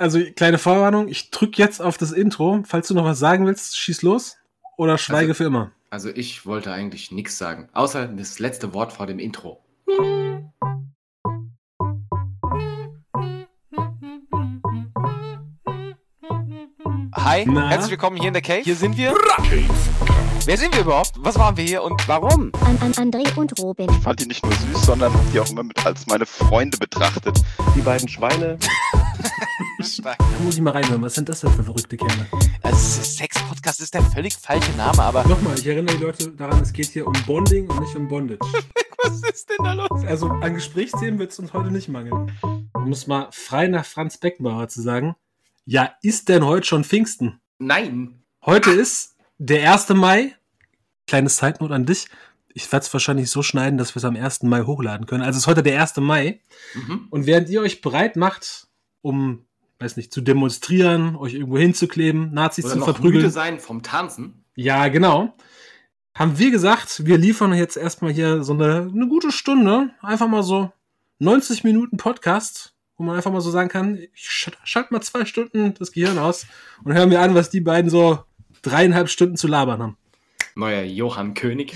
Also, kleine Vorwarnung, ich drück jetzt auf das Intro. Falls du noch was sagen willst, schieß los oder schweige Also- für immer. Also ich wollte eigentlich nichts sagen, außer das letzte Wort vor dem Intro. Hi, Na? herzlich willkommen hier in der Cave. Hier sind wir. Wer sind wir überhaupt? Was waren wir hier und warum? An, an André und Robin. fand die nicht nur süß, sondern hab die auch immer mit als meine Freunde betrachtet. Die beiden Schweine. Stark. Da muss ich mal reinhören. Was sind das denn für verrückte Kerle? Also, Sex-Podcast ist der völlig falsche Name, aber Nochmal, ich erinnere die Leute daran, es geht hier um Bonding und nicht um Bondage. was ist denn da los? Also an Gesprächsthemen wird es uns heute nicht mangeln. Um es mal frei nach Franz Beckenbauer zu sagen. Ja, ist denn heute schon Pfingsten? Nein! Heute ist der 1. Mai. Kleines Zeitnot an dich. Ich werde es wahrscheinlich so schneiden, dass wir es am 1. Mai hochladen können. Also es ist heute der 1. Mai. Mhm. Und während ihr euch bereit macht, um, weiß nicht, zu demonstrieren, euch irgendwo hinzukleben, Nazis Oder zu noch verprügeln. müde sein vom Tanzen. Ja, genau. Haben wir gesagt, wir liefern jetzt erstmal hier so eine, eine gute Stunde, einfach mal so 90 Minuten Podcast, wo man einfach mal so sagen kann, ich sch- schalte mal zwei Stunden das Gehirn aus und hören wir an, was die beiden so dreieinhalb Stunden zu labern haben. Neuer Johann König.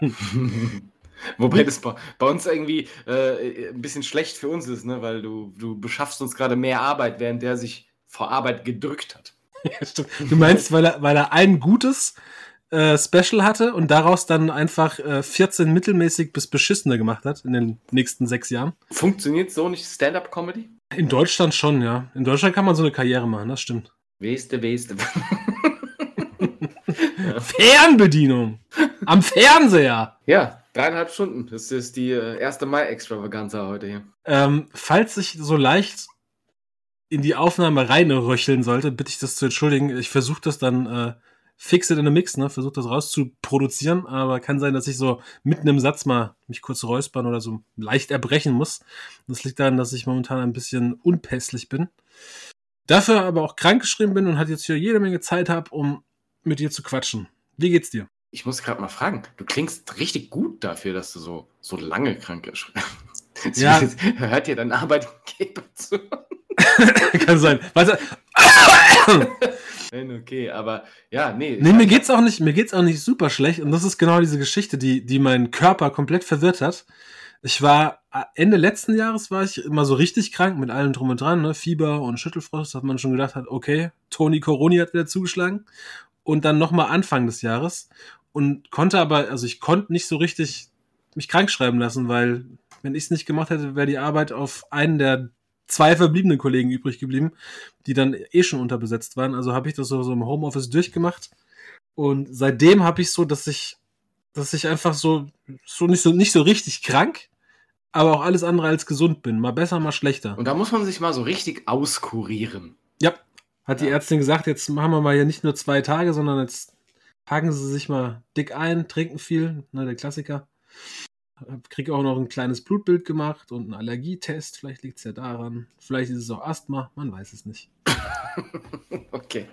Wobei das bei, bei uns irgendwie äh, ein bisschen schlecht für uns ist, ne? weil du, du beschaffst uns gerade mehr Arbeit, während der sich vor Arbeit gedrückt hat. Ja, stimmt. Du meinst, weil er, weil er ein gutes äh, Special hatte und daraus dann einfach äh, 14 mittelmäßig bis beschissene gemacht hat in den nächsten sechs Jahren? Funktioniert so nicht Stand-up-Comedy? In Deutschland schon, ja. In Deutschland kann man so eine Karriere machen, das stimmt. Weste, weste. Fernbedienung. Am Fernseher. ja, dreieinhalb Stunden. Das ist die äh, 1. Mai-Extravaganza heute hier. Ähm, falls ich so leicht in die Aufnahme reinröcheln sollte, bitte ich das zu entschuldigen. Ich versuche das dann äh, fix in a mix, ne? Versuche das rauszuproduzieren, aber kann sein, dass ich so mitten im Satz mal mich kurz räuspern oder so leicht erbrechen muss. Das liegt daran, dass ich momentan ein bisschen unpässlich bin. Dafür aber auch krankgeschrieben bin und halt jetzt hier jede Menge Zeit habe, um mit dir zu quatschen. Wie geht's dir? Ich muss gerade mal fragen, du klingst richtig gut dafür, dass du so, so lange krank bist. Ja. Hört dir dein Arbeitgeber zu? kann sein. Warte, Nein, okay, aber ja, nee. Nee, mir geht's auch nicht, mir geht's auch nicht super schlecht und das ist genau diese Geschichte, die, die meinen Körper komplett verwirrt hat. Ich war äh, Ende letzten Jahres war ich immer so richtig krank mit allem drum und dran, ne? Fieber und Schüttelfrost, dass man schon gedacht hat, okay, Toni Coroni hat wieder zugeschlagen und dann nochmal Anfang des Jahres und konnte aber, also ich konnte nicht so richtig mich krank schreiben lassen, weil wenn ich es nicht gemacht hätte, wäre die Arbeit auf einen der zwei verbliebenen Kollegen übrig geblieben, die dann eh schon unterbesetzt waren. Also habe ich das so, so im Homeoffice durchgemacht. Und seitdem habe ich so, dass ich, dass ich einfach so, so nicht so nicht so richtig krank, aber auch alles andere als gesund bin. Mal besser, mal schlechter. Und da muss man sich mal so richtig auskurieren. ja, hat die Ja. Ärztin gesagt, jetzt machen wir mal hier nicht nur zwei Tage, sondern jetzt packen Sie sich mal dick ein, trinken viel, ne, der Klassiker. Krieg auch noch ein kleines Blutbild gemacht und einen Allergietest. Vielleicht liegt es ja daran. Vielleicht ist es auch Asthma, man weiß es nicht. Okay.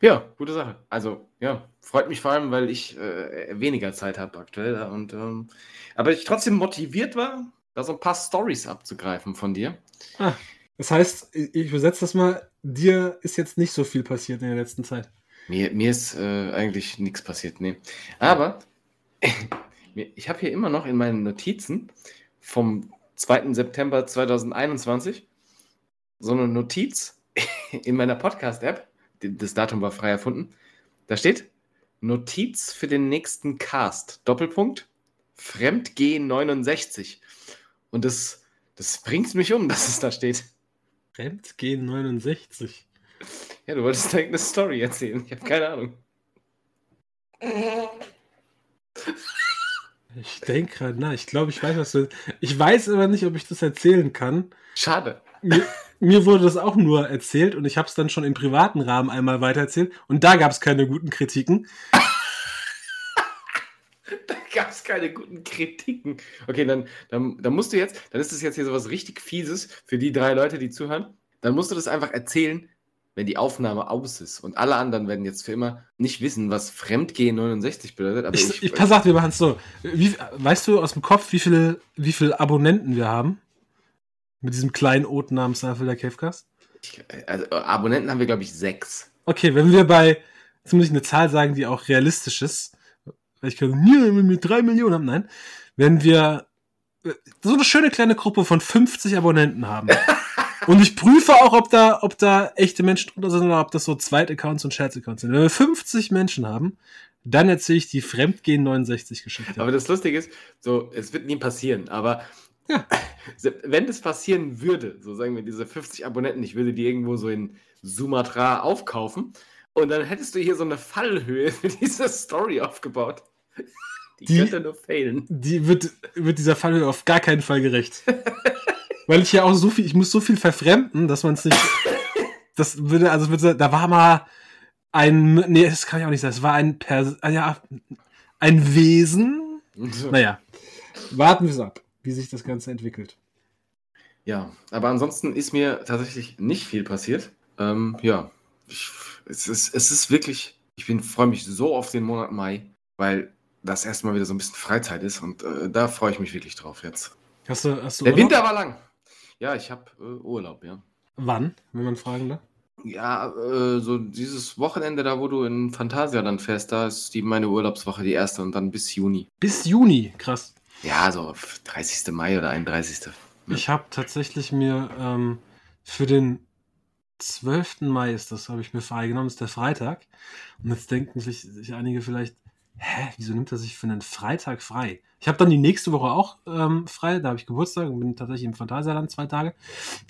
Ja, gute Sache. Also, ja, freut mich vor allem, weil ich äh, weniger Zeit habe aktuell. Und, ähm, aber ich trotzdem motiviert war, da so ein paar Stories abzugreifen von dir. Ah, das heißt, ich übersetze das mal, dir ist jetzt nicht so viel passiert in der letzten Zeit. Mir, mir ist äh, eigentlich nichts passiert, nee. Aber ich habe hier immer noch in meinen Notizen vom 2. September 2021 so eine Notiz in meiner Podcast-App. Das Datum war frei erfunden. Da steht Notiz für den nächsten Cast. Doppelpunkt. Fremdgehen 69. Und das, das bringt mich um, dass es da steht. Fremdgehen 69. Ja, du wolltest direkt eine Story erzählen. Ich habe keine Ahnung. Ich denke gerade, na, ich glaube, ich weiß, was du. Ich weiß aber nicht, ob ich das erzählen kann. Schade. Mir, mir wurde das auch nur erzählt und ich habe es dann schon im privaten Rahmen einmal weitererzählt und da gab es keine guten Kritiken. Da gab es keine guten Kritiken. Okay, dann, dann, dann musst du jetzt, dann ist das jetzt hier sowas richtig Fieses für die drei Leute, die zuhören. Dann musst du das einfach erzählen, wenn die Aufnahme aus ist. Und alle anderen werden jetzt für immer nicht wissen, was Fremdgehen 69 bedeutet. Aber Ich, ich pass auf, wir machen es so. Wie, weißt du aus dem Kopf, wie viele, wie viele Abonnenten wir haben? Mit diesem kleinen Oten namens der Cavecast? Ich, also Abonnenten haben wir, glaube ich, sechs. Okay, wenn wir bei, jetzt muss ich eine Zahl sagen, die auch realistisch ist, weil ich kann, wir drei Millionen haben, nein, wenn wir äh, so eine schöne kleine Gruppe von 50 Abonnenten haben. Und ich prüfe auch, ob da, ob da echte Menschen drunter sind oder ob das so Zweit-Accounts und Scherz-Accounts sind. Wenn wir 50 Menschen haben, dann erzähle ich die Fremdgehen 69 Geschichte. Aber das Lustige ist, so, es wird nie passieren, aber Ja. wenn das passieren würde, so sagen wir, diese 50 Abonnenten, ich würde die irgendwo so in Sumatra aufkaufen und dann hättest du hier so eine Fallhöhe für diese Story aufgebaut. Die, Die- könnte nur failen. die wird, wird dieser Fall auf gar keinen Fall gerecht. Weil ich ja auch so viel, ich muss so viel verfremden, dass man es nicht. Das würde, also würde, da war mal ein, nee, das kann ich auch nicht sagen, es war ein Pers ah, ja, ein Wesen. Naja, warten wir es ab, wie sich das Ganze entwickelt. Ja, aber ansonsten ist mir tatsächlich nicht viel passiert. Ähm, ja, ich, es, ist, es ist wirklich, ich freue mich so auf den Monat Mai, weil das erstmal wieder so ein bisschen Freizeit ist und äh, da freue ich mich wirklich drauf jetzt. Hast du, hast du Der Urlaub? Winter war lang. Ja, ich habe äh, Urlaub, ja. Wann, wenn man fragen darf? Ja, äh, so dieses Wochenende da, wo du in Phantasialand fährst, da ist die, meine Urlaubswoche die erste und dann bis Juni. Bis Juni, krass. Ja, so 30. Mai oder 31. Ja. Ich habe tatsächlich mir ähm, für den 12. Mai ist das, habe ich mir freigenommen, ist der Freitag. Und jetzt denken sich, sich einige vielleicht, hä, wieso nimmt er sich für einen Freitag frei? Ich habe dann die nächste Woche auch ähm, frei, da habe ich Geburtstag und bin tatsächlich im Phantasialand zwei Tage.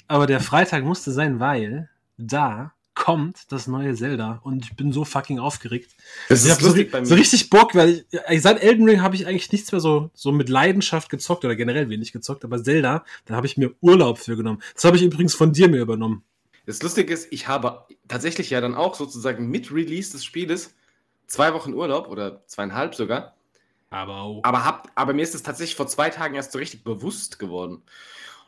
Aber der Freitag musste sein, weil da kommt das neue Zelda und ich bin so fucking aufgeregt. Das ich habe so, ri- so richtig Bock, weil ich, äh, seit Elden Ring habe ich eigentlich nichts mehr so, so mit Leidenschaft gezockt oder generell wenig gezockt, aber Zelda, da habe ich mir Urlaub für genommen. Das habe ich übrigens von dir mir übernommen. Das Lustige ist, ich habe tatsächlich ja dann auch sozusagen mit Release des Spieles zwei Wochen Urlaub oder zweieinhalb sogar. Aber. Aber, hab, aber mir ist es tatsächlich vor zwei Tagen erst so richtig bewusst geworden.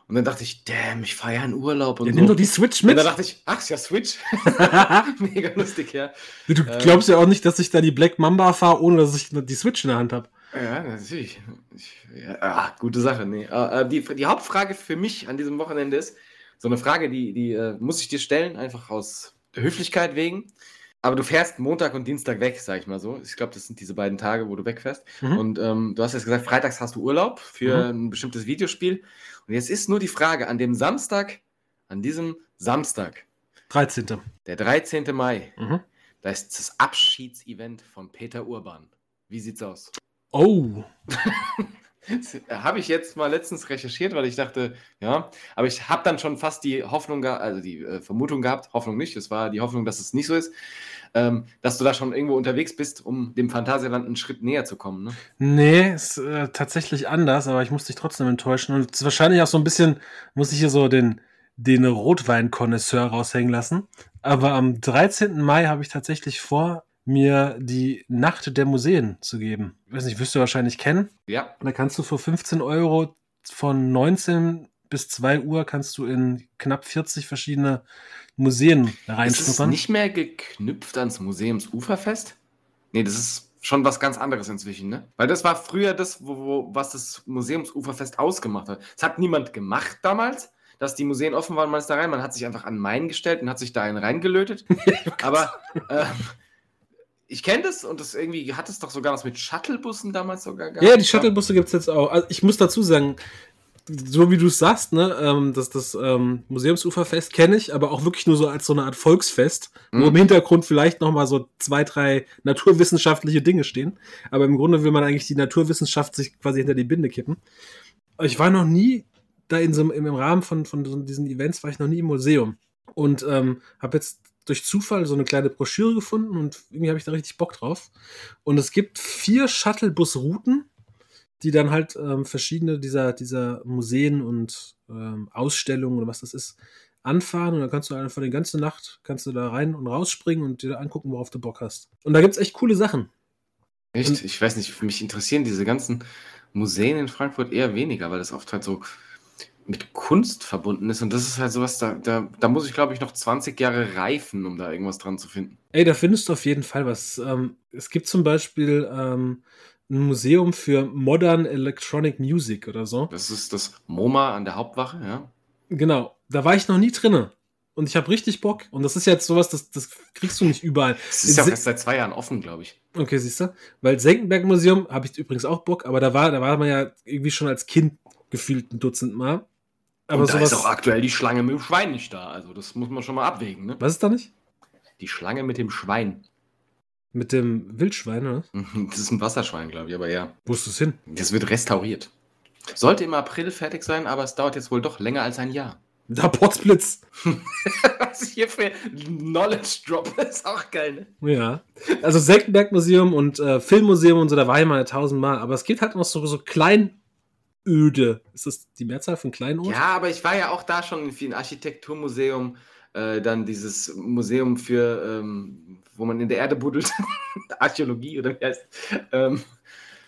Und dann dachte ich, damn, ich fahre ja in Urlaub und Ja, so. nimm doch die Switch und mit. dann dachte ich, ach, ist ja Switch. Mega lustig, ja. du äh, glaubst ja auch nicht, dass ich da die Black Mamba fahre, ohne dass ich die Switch in der Hand habe. Ja, natürlich. Ich, ja, ah, gute Sache. Nee. Äh, die, die Hauptfrage für mich an diesem Wochenende ist, so eine Frage, die, die äh, muss ich dir stellen, einfach aus Höflichkeit wegen. Aber du fährst Montag und Dienstag weg, sag ich mal so. Ich glaube, das sind diese beiden Tage, wo du wegfährst. Mhm. Und ähm, du hast jetzt gesagt, freitags hast du Urlaub für Mhm. ein bestimmtes Videospiel. Und jetzt ist nur die Frage, an dem Samstag, an diesem Samstag, 13. der 13. Mai, Mhm. da ist das Abschiedsevent von Peter Urban. Wie sieht's aus? Oh. Habe ich jetzt mal letztens recherchiert, weil ich dachte, ja, aber ich habe dann schon fast die Hoffnung, also die äh, Vermutung gehabt, Hoffnung nicht, es war die Hoffnung, dass es nicht so ist, ähm, dass du da schon irgendwo unterwegs bist, um dem Phantasialand einen Schritt näher zu kommen. Ne? Nee, ist äh, tatsächlich anders, aber ich muss dich trotzdem enttäuschen. Und ist wahrscheinlich auch so ein bisschen, muss ich hier so den, den Rotwein-Konnoisseur raushängen lassen. Aber am 13. Mai habe ich tatsächlich vor, mir die Nacht der Museen zu geben. Ich weiß nicht, wirst du wahrscheinlich kennen. Ja, Da kannst du für 15 Euro von 19 bis 2 Uhr kannst du in knapp 40 verschiedene Museen ist es reinschnuppern. nicht mehr geknüpft ans Museumsuferfest? Nee, das ist schon was ganz anderes inzwischen, ne? Weil das war früher das, wo, wo, was das Museumsuferfest ausgemacht hat. Es hat niemand gemacht damals, dass die Museen offen waren, man ist da rein. Man hat sich einfach an Main gestellt und hat sich da einen reingelötet. Aber ähm, ich kenne das und das irgendwie hat es doch sogar was mit Shuttlebussen damals sogar gehabt. Ja, die Shuttlebusse gibt's jetzt auch. Also ich muss dazu sagen, so wie du es sagst, ne, ähm, das, das ähm, Museumsuferfest kenne ich, aber auch wirklich nur so als so eine Art Volksfest, wo Mhm. im Hintergrund vielleicht noch mal so zwei, drei naturwissenschaftliche Dinge stehen. Aber im Grunde will man eigentlich die Naturwissenschaft sich quasi hinter die Binde kippen. Ich war noch nie da in so im Rahmen von, von so diesen Events war ich noch nie im Museum und ähm, habe jetzt durch Zufall so eine kleine Broschüre gefunden und irgendwie habe ich da richtig Bock drauf. Und es gibt vier Shuttlebus-Routen, die dann halt ähm, verschiedene dieser, dieser Museen und ähm, Ausstellungen oder was das ist, anfahren und dann kannst du einfach die ganze Nacht kannst du da rein und rausspringen und dir angucken, worauf du Bock hast. Und da gibt's echt coole Sachen. Echt? Ich weiß nicht, mich interessieren diese ganzen Museen in Frankfurt eher weniger, weil das oft halt so mit Kunst verbunden ist. Und das ist halt sowas, da, da, da muss ich, glaube ich, noch 20 Jahre reifen, um da irgendwas dran zu finden. Ey, da findest du auf jeden Fall was. Ähm, es gibt zum Beispiel ähm, ein Museum für Modern Electronic Music oder so. Das ist das MoMA an der Hauptwache, ja. Genau, da war ich noch nie drinne. und ich habe richtig Bock. Und das ist jetzt sowas, das, das kriegst du nicht überall. Es ist ja auch erst seit zwei Jahren offen, glaube ich. Okay, siehst du? Weil Senckenberg Museum habe ich übrigens auch Bock, aber da war, da war man ja irgendwie schon als Kind gefühlt ein Dutzend Mal. Aber da ist auch aktuell die Schlange mit dem Schwein nicht da. Also das muss man schon mal abwägen. Ne? was ist da nicht? Die Schlange mit dem Schwein. Mit dem Wildschwein, oder? Das ist ein Wasserschwein, glaube ich, aber ja. Wo ist das hin? Das wird restauriert. Sollte im April fertig sein, aber es dauert jetzt wohl doch länger als ein Jahr. Da Potzblitz. Was hier für Knowledge Drop ist auch geil, ne? Ja. Also Senckenberg Museum und äh, Filmmuseum und so, da war ich mal tausendmal. Aber es gibt halt noch so, so Kleinöde. Ist das die Mehrzahl von Kleinod? Ja, aber ich war ja auch da schon in vielen Architekturmuseum, äh, dann dieses Museum für, ähm, wo man in der Erde buddelt, Archäologie oder wie heißt ähm,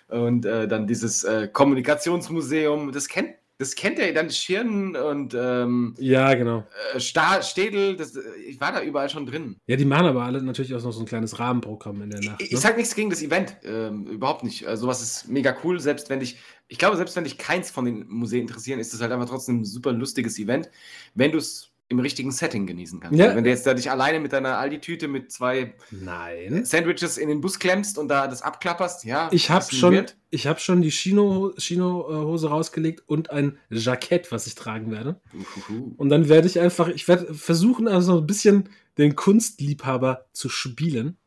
Und äh, dann dieses äh, Kommunikationsmuseum, das kennt, das kennt er dann Schirn und ähm, Ja, genau. äh, Städel, das, äh, ich war da überall schon drin. Ja, die machen aber alle natürlich auch noch so ein kleines Rahmenprogramm in der Nacht. Ich, Ne? ich sag nichts gegen das Event, ähm, überhaupt nicht. Also, sowas ist mega cool, selbst wenn dich, ich glaube, selbst wenn dich keins von den Museen interessieren, ist es halt einfach trotzdem ein super lustiges Event, wenn du es im richtigen Setting genießen kannst. Ja. Also wenn du jetzt da dich alleine mit deiner Aldi-Tüte mit zwei Nein. Sandwiches in den Bus klemmst und da das abklapperst, ja. Ich habe schon, Wert. ich hab schon die Chino- Chino-Hose rausgelegt und ein Jackett, was ich tragen werde. Uhuhu. Und dann werde ich einfach, ich werde versuchen, also ein bisschen den Kunstliebhaber zu spielen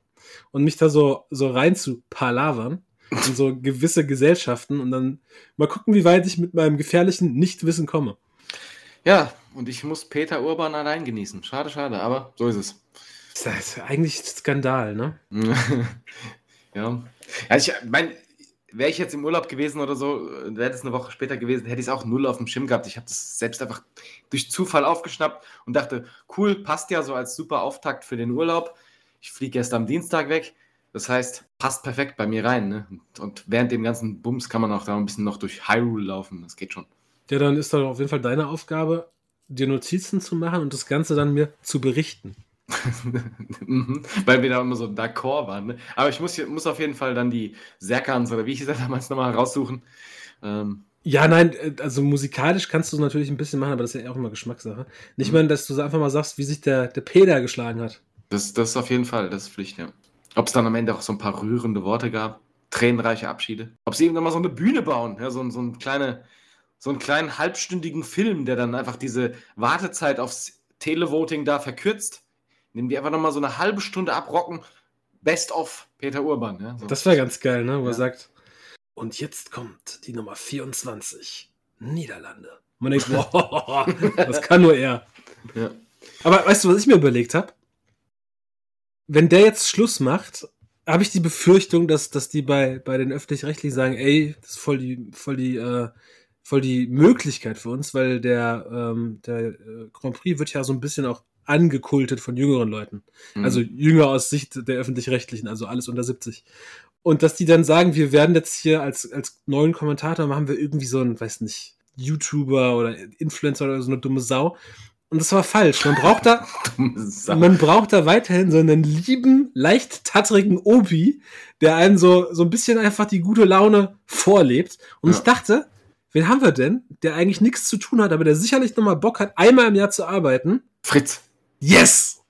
und mich da so, so rein zu palavern in so gewisse Gesellschaften und dann mal gucken, wie weit ich mit meinem gefährlichen Nichtwissen komme. Ja, und ich muss Peter Urban allein genießen. Schade, schade, aber so ist es. Das ist eigentlich Skandal, ne? ja. Also ich meine, wäre ich jetzt im Urlaub gewesen oder so, wäre das eine Woche später gewesen, hätte ich es auch null auf dem Schirm gehabt. Ich habe das selbst einfach durch Zufall aufgeschnappt und dachte, cool, passt ja so als super Auftakt für den Urlaub. Ich fliege erst am Dienstag weg. Das heißt, passt perfekt bei mir rein. Ne? Und, während dem ganzen Bums kann man auch da ein bisschen noch durch Hyrule laufen. Das geht schon. Ja, dann ist doch auf jeden Fall deine Aufgabe, dir Notizen zu machen und das Ganze dann mir zu berichten. Mhm, Weil wir da immer so d'accord waren. Ne? Aber ich muss, hier, muss auf jeden Fall dann die Serkans oder wie ich sie damals nochmal raussuchen. Ähm, Ja, nein, äh, also musikalisch kannst du natürlich ein bisschen machen, aber das ist ja auch immer Geschmackssache. Nicht Mhm. mal, dass du so einfach mal sagst, wie sich der, der Peter geschlagen hat. das, das ist auf jeden Fall, das ist Pflicht, ja. Ob es dann am Ende auch so ein paar rührende Worte gab, tränenreiche Abschiede. Ob sie irgendwann mal so eine Bühne bauen, ja, so, ein- so, ein kleine, so einen kleinen halbstündigen Film, der dann einfach diese Wartezeit aufs Televoting da verkürzt. Nehmen die einfach nochmal so eine halbe Stunde abrocken. Best of Peter Urban. Ja, so. Das wäre ganz geil, ne? Wo Ja. er sagt, und jetzt kommt die Nummer 24, Niederlande. Man denkt, boah, das kann nur er. ja. Aber weißt du, was ich mir überlegt habe? Wenn der jetzt Schluss macht, habe ich die Befürchtung, dass, dass die bei, bei den Öffentlich-Rechtlichen sagen, ey, das ist voll die, voll die, äh, voll die Möglichkeit für uns, weil der, ähm, der äh, Grand Prix wird ja so ein bisschen auch angekultet von jüngeren Leuten. Mhm. Also jünger aus Sicht der öffentlich-rechtlichen, also alles unter 70. Und dass die dann sagen, wir werden jetzt hier als, als neuen Kommentator machen wir irgendwie so einen, weiß nicht, YouTuber oder Influencer oder so eine dumme Sau. Und das war falsch. Man braucht da, man braucht da weiterhin so einen lieben, leicht tattrigen Opi, der einen so, so ein bisschen einfach die gute Laune vorlebt. Und Ja. ich dachte, wen haben wir denn, der eigentlich nichts zu tun hat, aber der sicherlich nochmal Bock hat, einmal im Jahr zu arbeiten? Fritz. Yes!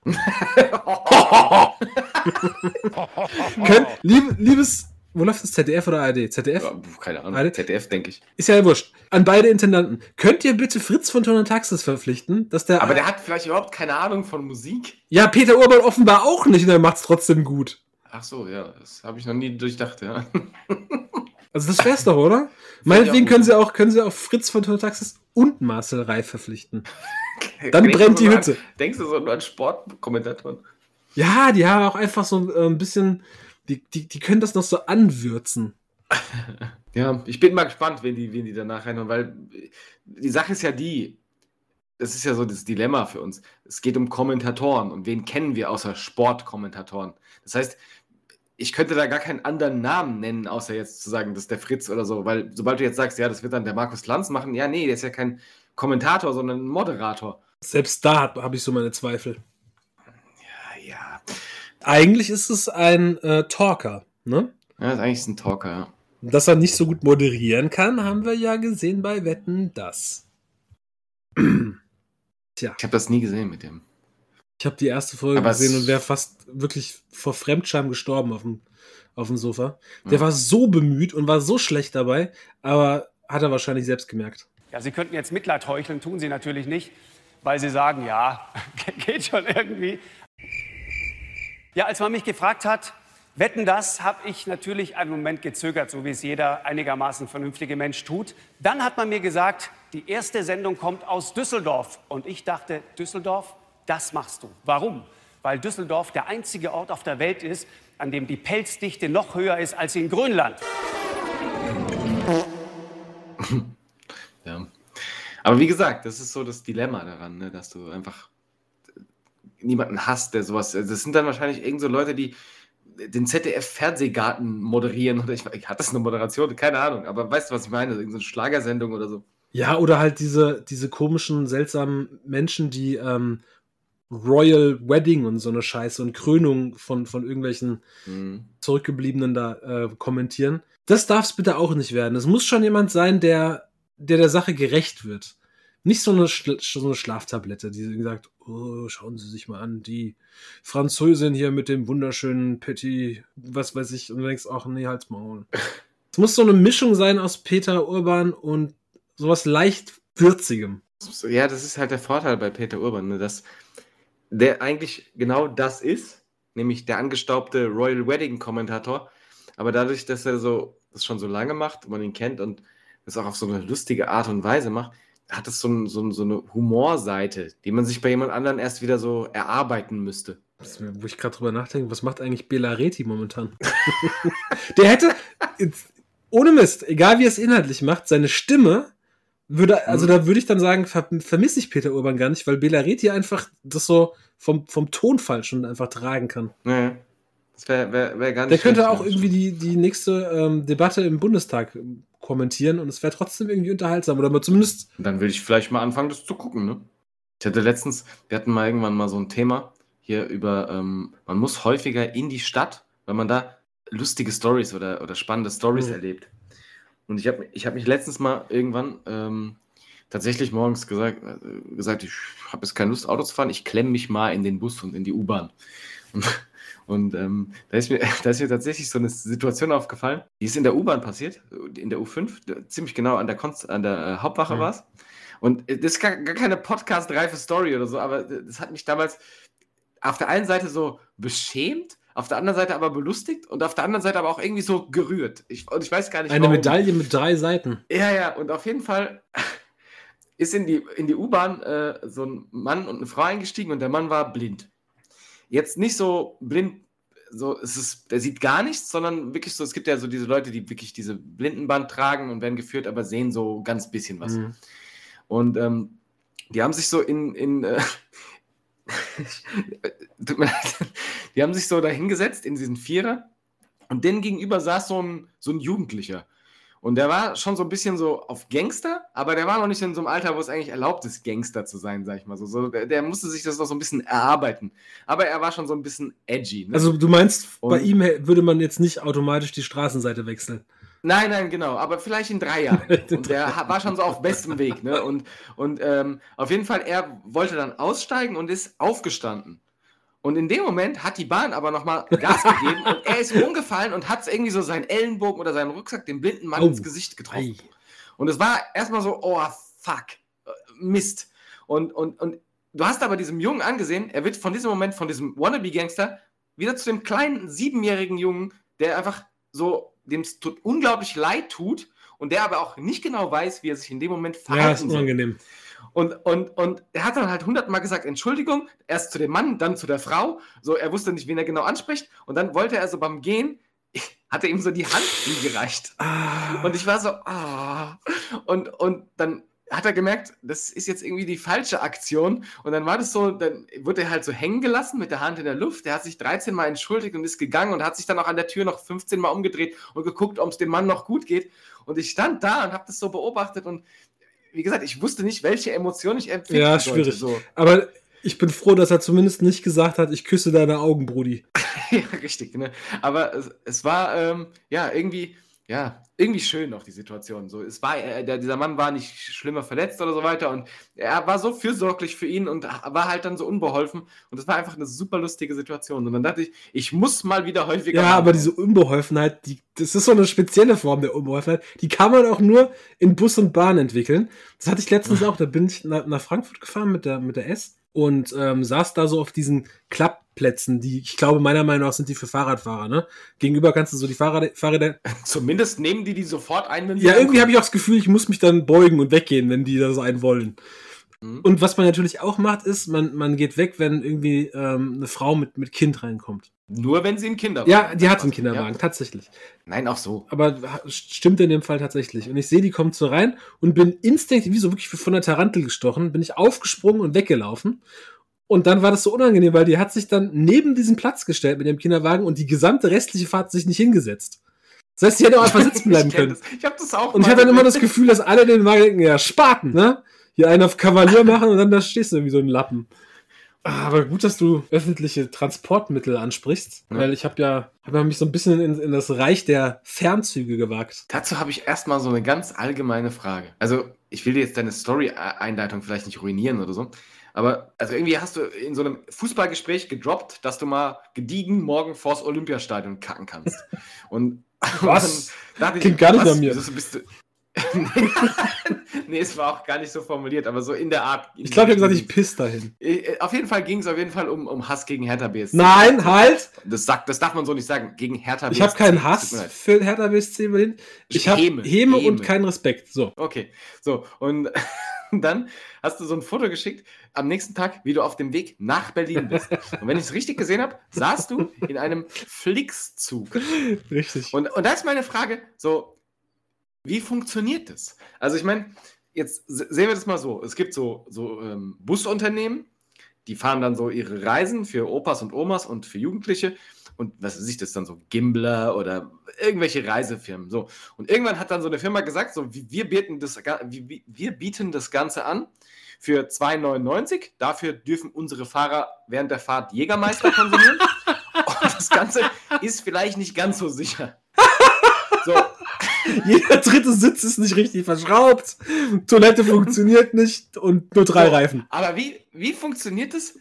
Könnt, lieb, liebes, wo läuft das ZDF oder ARD? ZDF? Ja, keine Ahnung. Warte. ZDF, denke ich. Ist ja wurscht. An beide Intendanten. Könnt ihr bitte Fritz von Ton Taxis verpflichten, dass der. Aber der hat vielleicht überhaupt keine Ahnung von Musik. ja, Peter Urban offenbar auch nicht und er macht's trotzdem gut. Ach so, ja, das habe ich noch nie durchdacht, ja. Also das wär's doch, oder? Meinetwegen können sie auch, können sie auch Fritz von Ton und Marcel Reif verpflichten. Dann Denkst brennt die Hütte. An, denkst du so nur an Sportkommentatoren? Ja, die haben auch einfach so äh, ein bisschen, die, die, die können das noch so anwürzen. Ja, ich bin mal gespannt, wen die, wen die danach reinhauen, weil die Sache ist ja die, das ist ja so das Dilemma für uns. Es geht um Kommentatoren und wen kennen wir außer Sportkommentatoren? Das heißt, ich könnte da gar keinen anderen Namen nennen, außer jetzt zu sagen, das ist der Fritz oder so, weil sobald du jetzt sagst, ja, das wird dann der Markus Lanz machen, ja, nee, der ist ja kein Kommentator, sondern ein Moderator. Selbst da habe ich so meine Zweifel. Ja, ja. Eigentlich ist es ein äh, Talker, ne? Ja, ist eigentlich ein Talker, ja. Dass er nicht so gut moderieren kann, haben wir ja gesehen bei Wetten das. Tja, Ich habe das nie gesehen mit dem. Ich habe die erste Folge Aber gesehen es- und wäre fast wirklich vor Fremdscham gestorben auf dem, auf dem Sofa. Der war so bemüht und war so schlecht dabei, aber hat er wahrscheinlich selbst gemerkt. Ja, Sie könnten jetzt Mitleid heucheln, tun Sie natürlich nicht, weil Sie sagen, ja, geht schon irgendwie. Ja, als man mich gefragt hat, wetten das, habe ich natürlich einen Moment gezögert, so wie es jeder einigermaßen vernünftige Mensch tut. Dann hat man mir gesagt, die erste Sendung kommt aus Düsseldorf. Und ich dachte, Düsseldorf, das machst du. Warum? Weil Düsseldorf der einzige Ort auf der Welt ist, an dem die Pelzdichte noch höher ist als in Grönland. Ja. Aber wie gesagt, das ist so das Dilemma daran, ne, dass du einfach niemanden hast, der sowas. Das sind dann wahrscheinlich irgend so Leute, die den ZDF-Fernsehgarten moderieren oder ich, hat das eine Moderation? Keine Ahnung, aber weißt du, was ich meine? Irgendeine Schlagersendung oder so. Ja, oder halt diese, diese komischen, seltsamen Menschen, die ähm, Royal Wedding und so eine Scheiße und Krönung von, von irgendwelchen Mhm. Zurückgebliebenen da äh, kommentieren. Das darf es bitte auch nicht werden. Es muss schon jemand sein, der, der der Sache gerecht wird. Nicht so eine, Schla so eine Schlaftablette, die gesagt, oh, schauen Sie sich mal an, die Französin hier mit dem wunderschönen Petit, was weiß ich, und du denkst, ach nee, halt's Maul. es muss so eine Mischung sein aus Peter Urban und sowas leicht würzigem. Ja, das ist halt der Vorteil bei Peter Urban, ne, dass der eigentlich genau das ist, nämlich der angestaubte Royal Wedding Kommentator. Aber dadurch, dass er so das schon so lange macht, man ihn kennt und das auch auf so eine lustige Art und Weise macht, hat es so, ein, so, ein, so eine Humorseite, die man sich bei jemand anderem erst wieder so erarbeiten müsste. Das, wo ich gerade drüber nachdenke, was macht eigentlich Bela Reti momentan? der hätte, ohne Mist, egal wie er es inhaltlich macht, seine Stimme würde, also Mhm. da würde ich dann sagen, ver vermisse ich Peter Urban gar nicht, weil Bela Reti einfach das so vom, vom Tonfall schon einfach tragen kann. Naja, das wäre wär, wär gar Der nicht könnte schlecht, auch irgendwie die, die nächste ähm, Debatte im Bundestag ähm, kommentieren und es wäre trotzdem irgendwie unterhaltsam oder mal zumindest Dann will ich vielleicht mal anfangen, das zu gucken, ne? Ich hatte letztens, wir hatten mal irgendwann mal so ein Thema hier über, ähm, man muss häufiger in die Stadt, weil man da lustige Stories oder, oder spannende Stories Mhm. erlebt. Und ich habe ich hab mich letztens mal irgendwann ähm, tatsächlich morgens gesagt, äh, gesagt ich habe jetzt keine Lust, Auto zu fahren, ich klemme mich mal in den Bus und in die U-Bahn. Und, und ähm, da, ist mir, da ist mir tatsächlich so eine Situation aufgefallen, die ist in der U-Bahn passiert, in der U5, da- ziemlich genau an der, Konst an der äh, Hauptwache Mhm. war es. Und äh, das ist gar, gar keine Podcast-reife Story oder so, aber das hat mich damals auf der einen Seite so beschämt, auf der anderen Seite aber belustigt und auf der anderen Seite aber auch irgendwie so gerührt. Ich, und ich weiß gar nicht, eine warum. Medaille mit drei Seiten. Ja, ja, und auf jeden Fall ist in die, in die U-Bahn äh, so ein Mann und eine Frau eingestiegen und der Mann war blind. Jetzt nicht so blind, so es ist, der sieht gar nichts, sondern wirklich so, es gibt ja so diese Leute, die wirklich diese Blindenband tragen und werden geführt, aber sehen so ganz bisschen was. Mhm. Und ähm, die haben sich so in, in äh, tut mir leid, die haben sich so da hingesetzt in diesen Vierer und denen gegenüber saß so ein, so ein Jugendlicher. Und der war schon so ein bisschen so auf Gangster, aber der war noch nicht in so einem Alter, wo es eigentlich erlaubt ist, Gangster zu sein, sag ich mal so. so der, der musste sich das noch so ein bisschen erarbeiten. Aber er war schon so ein bisschen edgy. Ne? Also du meinst, bei Und- ihm hä- würde man jetzt nicht automatisch die Straßenseite wechseln. Nein, nein, genau, aber vielleicht in drei Jahren. Und der war schon so auf bestem Weg. Ne? Und, und ähm, auf jeden Fall, er wollte dann aussteigen und ist aufgestanden. Und in dem Moment hat die Bahn aber nochmal Gas gegeben und er ist umgefallen und hat irgendwie so seinen Ellenbogen oder seinen Rucksack dem blinden Mann Oh. ins Gesicht getroffen. Ei. Und es war erstmal so, oh fuck, Mist. Und, und, und du hast aber diesem Jungen angesehen, er wird von diesem Moment, von diesem Wannabe-Gangster, wieder zu dem kleinen siebenjährigen Jungen, der einfach so, dem es tut, unglaublich leid tut und der aber auch nicht genau weiß, wie er sich in dem Moment Ja, ist verhalten soll. unangenehm. Und, und, und er hat dann halt hundertmal gesagt, Entschuldigung, erst zu dem Mann, dann zu der Frau. So, er wusste nicht, wen er genau anspricht. Und dann wollte er so beim Gehen, hat er ihm so die Hand hingereicht. Ah. Und ich war so, ah. Und, und dann hat er gemerkt, das ist jetzt irgendwie die falsche Aktion. Und dann war das so, dann wurde er halt so hängen gelassen mit der Hand in der Luft. Der hat sich 13 Mal entschuldigt und ist gegangen und hat sich dann auch an der Tür noch 15 Mal umgedreht und geguckt, ob es dem Mann noch gut geht. Und ich stand da und habe das so beobachtet und wie gesagt, ich wusste nicht, welche Emotion ich empfinden Ja, schwierig. So. Aber ich bin froh, dass er zumindest nicht gesagt hat, ich küsse deine Augen, Brudi. ja, richtig. Ne? Aber es, es war ähm, ja irgendwie ja, irgendwie schön noch die Situation. So, es war, äh, der, dieser Mann war nicht schlimmer verletzt oder so weiter und er war so fürsorglich für ihn und war halt dann so unbeholfen und es war einfach eine super lustige Situation. Und dann dachte ich, ich muss mal wieder häufiger. Ja, machen. aber diese Unbeholfenheit, die, das ist so eine spezielle Form der Unbeholfenheit. Die kann man auch nur in Bus und Bahn entwickeln. Das hatte ich letztens auch. Da bin ich nach, nach Frankfurt gefahren mit der, mit der S und ähm, saß da so auf diesen Klappplätzen, die ich glaube meiner Meinung nach sind die für Fahrradfahrer. Ne? Gegenüber kannst du so die Fahrrad Fahrräder. Zumindest nehmen die die sofort ein, wenn sie Ja, irgendwie habe ich auch das Gefühl, ich muss mich dann beugen und weggehen, wenn die da so einen wollen. Mhm. Und was man natürlich auch macht, ist, man, man geht weg, wenn irgendwie ähm, eine Frau mit, mit Kind reinkommt. Nur wenn sie einen Kinderwagen Ja, die hat einen Ja. Kinderwagen, tatsächlich. Nein, auch so. Aber stimmt in dem Fall tatsächlich. Und ich sehe, die kommt so rein und bin instinktiv, wie so wirklich von der Tarantel gestochen, bin ich aufgesprungen und weggelaufen. Und dann war das so unangenehm, weil die hat sich dann neben diesen Platz gestellt mit dem Kinderwagen und die gesamte restliche Fahrt sich nicht hingesetzt. Das heißt, sie hätte auch einfach sitzen bleiben können. Das. Ich habe das auch. Und ich hatte dann immer das. Gefühl, dass alle den Wagen denken, ja, Spaten, ne? Hier einen auf Kavalier machen und dann da stehst du wie so ein Lappen. Ah, Aber gut, dass du öffentliche Transportmittel ansprichst, Ja. weil ich habe ja, hab ja mich so ein bisschen in, in das Reich der Fernzüge gewagt. Dazu habe ich erstmal so eine ganz allgemeine Frage. Also, ich will dir jetzt deine Story-Einleitung vielleicht nicht ruinieren oder so. Aber also irgendwie hast du in so einem Fußballgespräch gedroppt, dass du mal gediegen morgen vors Olympiastadion kacken kannst. Und Was? dann dachte ich, Klingt gar nicht was? nach mir. Bist du nee, es war auch gar nicht so formuliert, aber so in der Art. Ich glaube, ich habe gesagt, ich piss dahin. Äh, Auf jeden Fall ging es auf jeden Fall um, um Hass gegen Hertha BSC. Nein, halt! Das, sagt, das darf man so nicht sagen. Gegen Hertha Ich habe keinen Hass für Hertha BSC Berlin. Ich habe Häme, Häme, Häme. und keinen Respekt. So. Okay, so, und dann hast du so ein Foto geschickt am nächsten Tag, wie du auf dem Weg nach Berlin bist. Und wenn ich es richtig gesehen habe, saßt du in einem Flixzug. Richtig. Und, und da ist meine Frage, so, wie funktioniert das? Also ich meine, jetzt se- sehen wir das mal so. Es gibt so, so ähm, Busunternehmen, die fahren dann so ihre Reisen für Opas und Omas und für Jugendliche. Und was weiß ich, das ist dann so Gimbler oder irgendwelche Reisefirmen. So. Und irgendwann hat dann so eine Firma gesagt, so, wir, bieten das, wir bieten das Ganze an für 2,99. Dafür dürfen unsere Fahrer während der Fahrt Jägermeister konsumieren. Und das Ganze ist vielleicht nicht ganz so sicher. So, Jeder dritte Sitz ist nicht richtig verschraubt. Toilette funktioniert nicht und nur drei So. Reifen. Aber wie, wie funktioniert das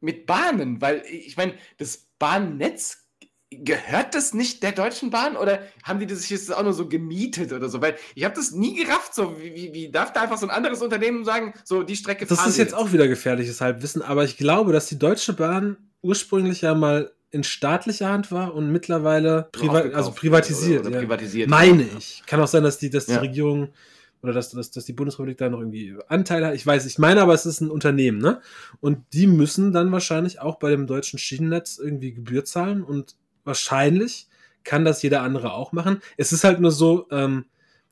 mit Bahnen? Weil ich meine, das Bahnnetz, gehört das nicht der Deutschen Bahn oder haben die das sich jetzt auch nur so gemietet oder so? Weil ich habe das nie gerafft. So, wie, wie, wie darf da einfach so ein anderes Unternehmen sagen, so die Strecke Das fahren ist wir jetzt auch wieder gefährliches Halbwissen, aber ich glaube, dass die Deutsche Bahn ursprünglich ja mal in staatlicher Hand war und mittlerweile priva also privatisiert. Oder, oder ja. privatisiert. Meine ich. Kann auch sein, dass die, dass die Ja. Regierung oder dass, dass, dass die Bundesrepublik da noch irgendwie Anteile hat. Ich weiß, ich meine aber, es ist ein Unternehmen, ne? Und die müssen dann wahrscheinlich auch bei dem deutschen Schienennetz irgendwie Gebühr zahlen und wahrscheinlich kann das jeder andere auch machen. Es ist halt nur so, ähm,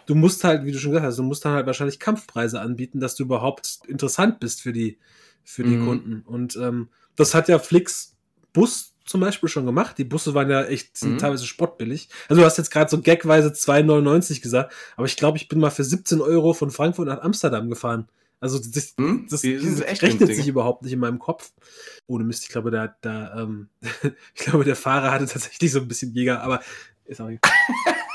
du musst halt, wie du schon gesagt hast, du musst dann halt wahrscheinlich Kampfpreise anbieten, dass du überhaupt interessant bist für die, für die Mhm. Kunden. Und ähm, das hat ja Flix Bus zum Beispiel schon gemacht. Die Busse waren ja echt, Mhm. teilweise spottbillig. Also du hast jetzt gerade so gagweise 2,99 gesagt, aber ich glaube, ich bin mal für 17 Euro von Frankfurt nach Amsterdam gefahren. Also das, Hm? das, das rechnet sich überhaupt nicht in meinem Kopf. Ohne Mist, ich glaube, der, der, ähm, ich glaube, der Fahrer hatte tatsächlich so ein bisschen Jäger, aber ist auch egal.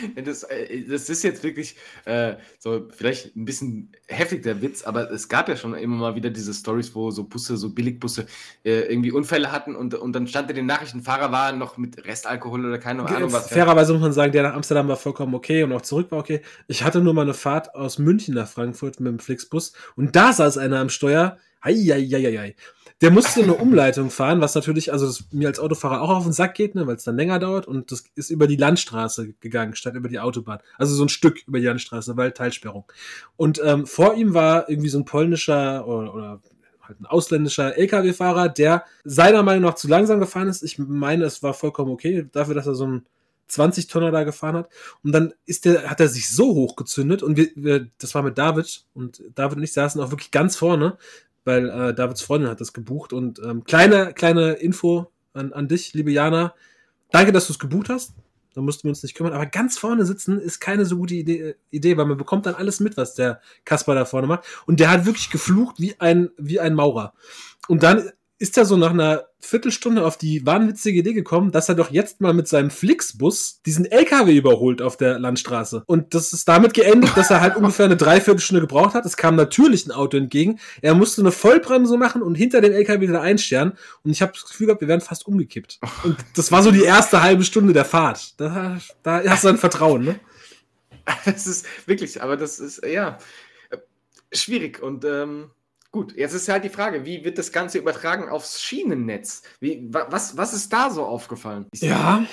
Das, äh, das ist jetzt wirklich äh, so vielleicht ein bisschen heftig der Witz, aber es gab ja schon immer mal wieder diese Stories, wo so Busse, so Billigbusse äh, irgendwie Unfälle hatten und, und dann stand in den Nachrichten, Fahrer war noch mit Restalkohol oder keine Ahnung was. Fairerweise muss man sagen, der nach Amsterdam war vollkommen okay und auch zurück war okay. Ich hatte nur mal eine Fahrt aus München nach Frankfurt mit dem Flixbus und da saß einer am Steuer. Heieieiei. Der musste eine Umleitung fahren, was natürlich, also das mir als Autofahrer auch auf den Sack geht, ne, weil es dann länger dauert und das ist über die Landstraße gegangen, statt über die Autobahn. Also so ein Stück über die Landstraße, weil Teilsperrung. Und ähm, vor ihm war irgendwie so ein polnischer oder, oder halt ein ausländischer LKW-Fahrer, der seiner Meinung nach zu langsam gefahren ist. Ich meine, es war vollkommen okay, dafür, dass er so ein 20 Tonner da gefahren hat. Und dann ist der, hat er sich so hochgezündet und wir, wir, das war mit David und David und ich saßen auch wirklich ganz vorne, weil äh, Davids Freundin hat das gebucht. Und ähm, kleine, kleine Info an, an dich, liebe Jana. Danke, dass du es gebucht hast. Da mussten wir uns nicht kümmern. Aber ganz vorne sitzen ist keine so gute Idee, Idee, weil man bekommt dann alles mit, was der Kasper da vorne macht. Und der hat wirklich geflucht wie ein, wie ein Maurer. Und dann ist er so nach einer Viertelstunde auf die wahnwitzige Idee gekommen, dass er doch jetzt mal mit seinem Flixbus diesen LKW überholt auf der Landstraße. Und das ist damit geendet, dass er halt ungefähr eine Dreiviertelstunde gebraucht hat. Es kam natürlich ein Auto entgegen. Er musste eine Vollbremse machen und hinter dem LKW wieder einstern. Und ich habe das Gefühl gehabt, wir wären fast umgekippt. Und das war so die erste halbe Stunde der Fahrt. Da, da hast du dann Vertrauen, ne? Das ist wirklich, aber das ist, ja, schwierig. Und ähm, gut, jetzt ist halt die Frage, wie wird das Ganze übertragen aufs Schienennetz? Wie, wa- was, was ist da so aufgefallen? Ja,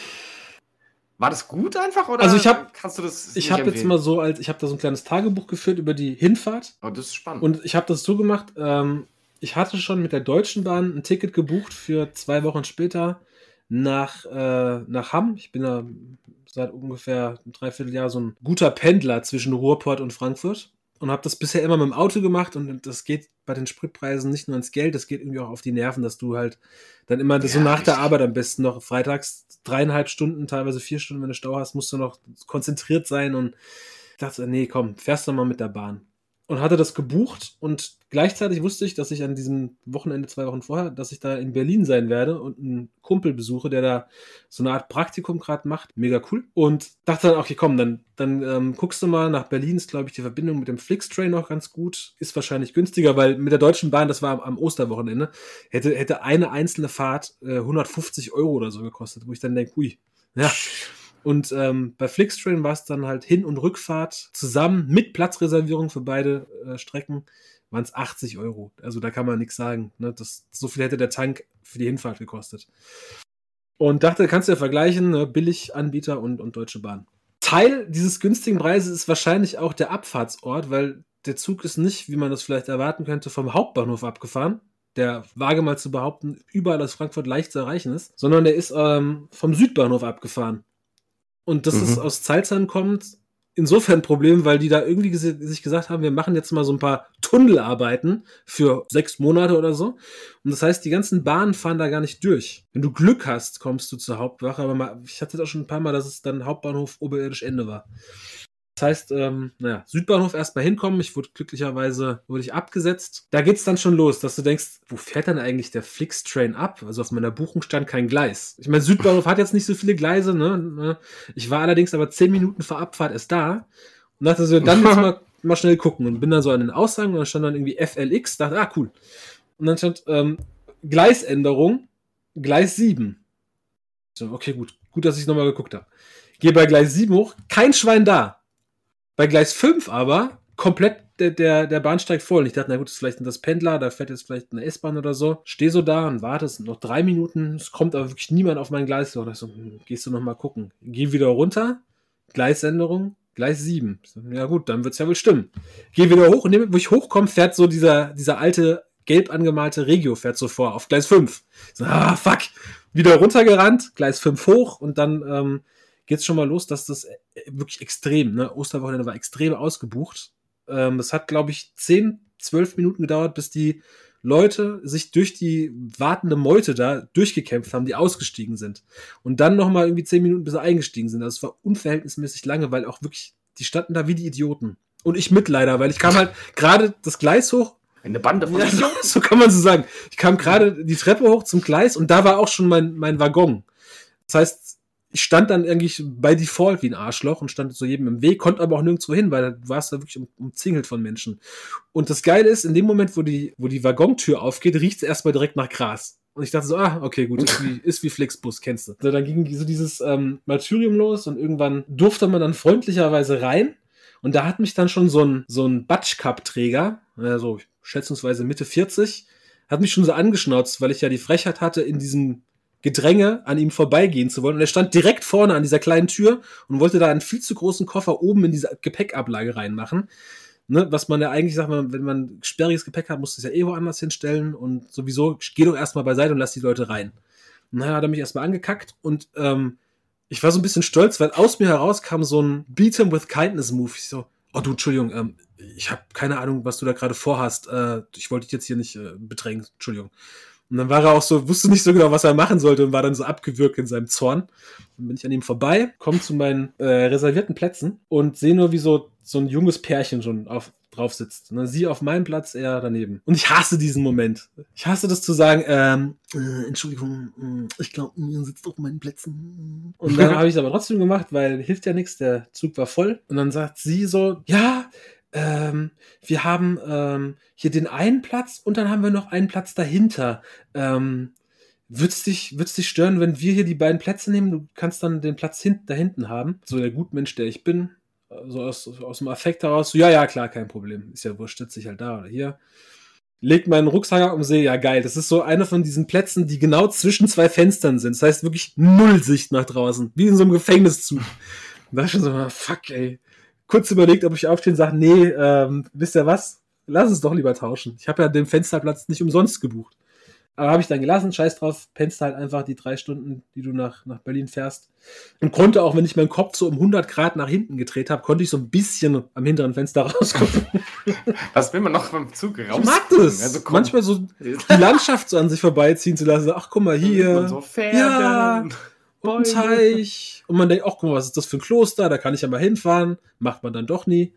War das gut einfach oder Also ich hab- kannst du das ich habe jetzt mal so als, ich habe da so ein kleines Tagebuch geführt über die Hinfahrt. Oh, das ist spannend. Und ich habe das so gemacht, ähm, ich hatte schon mit der Deutschen Bahn ein Ticket gebucht für zwei Wochen später nach, äh, nach Hamm. Ich bin da seit ungefähr einem Dreivierteljahr so ein guter Pendler zwischen Ruhrport und Frankfurt und habe das bisher immer mit dem Auto gemacht und das geht bei den Spritpreisen nicht nur ins Geld, das geht irgendwie auch auf die Nerven, dass du halt dann immer so Ja, nach der. Arbeit am besten noch freitags dreieinhalb Stunden, teilweise vier Stunden, wenn du Stau hast, musst du noch konzentriert sein und ich dachte, nee, komm, fährst du mal mit der Bahn und hatte das gebucht und gleichzeitig wusste ich, dass ich an diesem Wochenende zwei Wochen vorher, dass ich da in Berlin sein werde und einen Kumpel besuche, der da so eine Art Praktikum gerade macht. Mega cool. Und dachte dann, okay, komm, dann, dann ähm, guckst du mal nach Berlin, ist glaube ich die Verbindung mit dem Flixtrain noch ganz gut, ist wahrscheinlich günstiger, weil mit der Deutschen Bahn, das war am, am Osterwochenende, hätte, hätte eine einzelne Fahrt äh, 150 Euro oder so gekostet, wo ich dann denke, ui, ja, und ähm, bei Flixtrain war es dann halt Hin- und Rückfahrt zusammen mit Platzreservierung für beide äh, Strecken waren es 80 Euro. Also da kann man nichts sagen. Ne? Das, so viel hätte der Tank für die Hinfahrt gekostet. Und dachte, kannst du ja vergleichen, ne? Billiganbieter und, und Deutsche Bahn. Teil dieses günstigen Preises ist wahrscheinlich auch der Abfahrtsort, weil der Zug ist nicht, wie man das vielleicht erwarten könnte, vom Hauptbahnhof abgefahren, der wage mal zu behaupten, überall aus Frankfurt leicht zu erreichen ist, sondern der ist ähm, vom Südbahnhof abgefahren. Und dass Mhm. es aus Salzheim kommt, insofern ein Problem, weil die da irgendwie gese- sich gesagt haben, wir machen jetzt mal so ein paar Tunnelarbeiten für sechs Monate oder so. Und das heißt, die ganzen Bahnen fahren da gar nicht durch. Wenn du Glück hast, kommst du zur Hauptwache, aber mal, ich hatte das schon ein paar Mal, dass es dann Hauptbahnhof oberirdisch Ende war. Das heißt, ähm, naja, Südbahnhof erstmal hinkommen. Ich wurde glücklicherweise wurde ich abgesetzt. Da geht's dann schon los, dass du denkst, wo fährt dann eigentlich der Flix-Train ab? Also auf meiner Buchung stand kein Gleis. Ich meine, Südbahnhof hat jetzt nicht so viele Gleise, ne? ne? Ich war allerdings aber zehn Minuten vor Abfahrt erst da und dachte so, dann jetzt mal, mal schnell gucken und bin dann so an den Aussagen und dann stand dann irgendwie FLX, dachte, ah, cool. Und dann stand ähm, Gleisänderung, Gleis 7. So, okay, gut. Gut, dass ich nochmal geguckt habe. Gehe bei Gleis 7 hoch, kein Schwein da. Bei Gleis 5 aber komplett der, der, der Bahnsteig voll. Und ich dachte, na gut, ist vielleicht das Pendler, da fährt jetzt vielleicht eine S-Bahn oder so. Stehe so da und warte, es sind noch drei Minuten, es kommt aber wirklich niemand auf mein Gleis. Und ich so, hm, gehst du noch mal gucken. Geh wieder runter, Gleisänderung, Gleis 7. Ich so, Ja gut, dann wird's ja wohl stimmen. Geh wieder hoch und nehme- wo ich hochkomme, fährt so dieser, dieser alte gelb angemalte Regio fährt so vor, auf Gleis 5. So, ah, fuck. Wieder runtergerannt, Gleis 5 hoch und dann ähm, geht's schon mal los, dass das äh, wirklich extrem, ne? Osterwochenende war extrem ausgebucht. Ähm, es hat, glaube ich, 10, 12 Minuten gedauert, bis die Leute sich durch die wartende Meute da durchgekämpft haben, die ausgestiegen sind. Und dann nochmal irgendwie 10 Minuten, bis sie eingestiegen sind. Das war unverhältnismäßig lange, weil auch wirklich, die standen da wie die Idioten. Und ich mit leider, weil ich kam halt gerade das Gleis hoch Eine Bande von ja, so, so kann man so sagen. Ich kam gerade die Treppe hoch zum Gleis und da war auch schon mein, mein Waggon. Das heißt, ich stand dann eigentlich bei Default wie ein Arschloch und stand so jedem im Weg, konnte aber auch nirgendwo hin, weil du warst da wirklich um, umzingelt von Menschen. Und das Geile ist, in dem Moment, wo die, wo die Waggontür aufgeht, riecht es erstmal direkt nach Gras. Und ich dachte so, ah, okay, gut, ist wie, ist wie Flixbus, kennst du. So, dann ging so dieses ähm, Martyrium los und irgendwann durfte man dann freundlicherweise rein. Und da hat mich dann schon so ein, so ein Batsch-Cup-Träger, also schätzungsweise Mitte 40, hat mich schon so angeschnauzt, weil ich ja die Frechheit hatte, in diesem Gedränge an ihm vorbeigehen zu wollen. Und er stand direkt vorne an dieser kleinen Tür und wollte da einen viel zu großen Koffer oben in diese Gepäckablage reinmachen. Ne, was man ja eigentlich sagt, wenn man sperriges Gepäck hat, muss es ja eh woanders hinstellen und sowieso geh doch erstmal beiseite und lass die Leute rein. Und dann hat er mich erstmal angekackt und ähm, ich war so ein bisschen stolz, weil aus mir heraus kam so ein Beat him with kindness Move. Ich so, oh du, Entschuldigung, ähm, ich habe keine Ahnung, was du da gerade vorhast. Äh, ich wollte dich jetzt hier nicht äh, bedrängen, Entschuldigung. Und dann war er auch so, wusste nicht so genau, was er machen sollte und war dann so abgewürgt in seinem Zorn. Dann bin ich an ihm vorbei, komme zu meinen äh, reservierten Plätzen und sehe nur, wie so, so ein junges Pärchen schon auf, drauf sitzt. Und dann sie auf meinem Platz, er daneben. Und ich hasse diesen Moment. Ich hasse das zu sagen, ähm, äh, Entschuldigung, äh, ich glaube, mir sitzt auf meinen Plätzen. Und dann habe ich es aber trotzdem gemacht, weil hilft ja nichts, der Zug war voll. Und dann sagt sie so, ja, ähm, wir haben ähm, hier den einen Platz und dann haben wir noch einen Platz dahinter. Ähm, Würd's dich, würd's dich stören, wenn wir hier die beiden Plätze nehmen? Du kannst dann den Platz hin, da hinten haben. So der Gutmensch, der ich bin, so aus, aus dem Affekt heraus, so, ja, ja, klar, kein Problem. Ist ja wurscht, sitze ich halt da oder hier. Leg meinen Rucksack ab und sehe, ja, geil. Das ist so einer von diesen Plätzen, die genau zwischen zwei Fenstern sind. Das heißt wirklich null Sicht nach draußen. Wie in so einem Gefängniszug. da ist schon so, fuck, ey. Kurz überlegt, ob ich aufstehen und sage, nee, ähm, wisst ihr was? Lass uns doch lieber tauschen. Ich habe ja den Fensterplatz nicht umsonst gebucht. Aber habe ich dann gelassen, scheiß drauf, pennst halt einfach die drei Stunden, die du nach, nach Berlin fährst. Und konnte auch, wenn ich meinen Kopf so um 100 Grad nach hinten gedreht habe, konnte ich so ein bisschen am hinteren Fenster rausgucken. Was will man noch vom Zug raus? Ich mag das. Also komm. Manchmal so die Landschaft so an sich vorbeiziehen zu lassen. Ach, guck mal hier. So Pferde. Ja. Und Teich. Und man denkt, ach, guck mal, was ist das für ein Kloster? Da kann ich ja mal hinfahren. Macht man dann doch nie.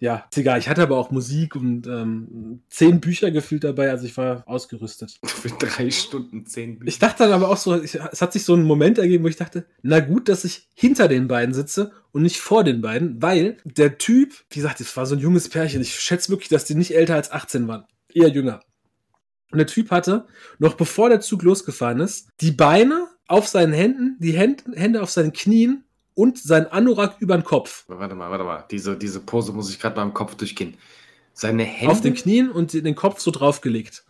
Ja, ist egal. Ich hatte aber auch Musik und ähm, zehn Bücher gefühlt dabei, also ich war ausgerüstet. Für drei Stunden zehn Bücher. Ich dachte dann aber auch so, ich, es hat sich so ein Moment ergeben, wo ich dachte, na gut, dass ich hinter den beiden sitze und nicht vor den beiden, weil der Typ, wie gesagt, es war so ein junges Pärchen. Ich schätze wirklich, dass die nicht älter als 18 waren. Eher jünger. Und der Typ hatte, noch bevor der Zug losgefahren ist, die Beine auf seinen Händen, die Hände, Hände auf seinen Knien und sein Anorak über den Kopf. Warte mal, warte mal. Diese, diese Pose muss ich gerade mal im Kopf durchgehen. Seine Hände. Auf den Knien und den Kopf so draufgelegt.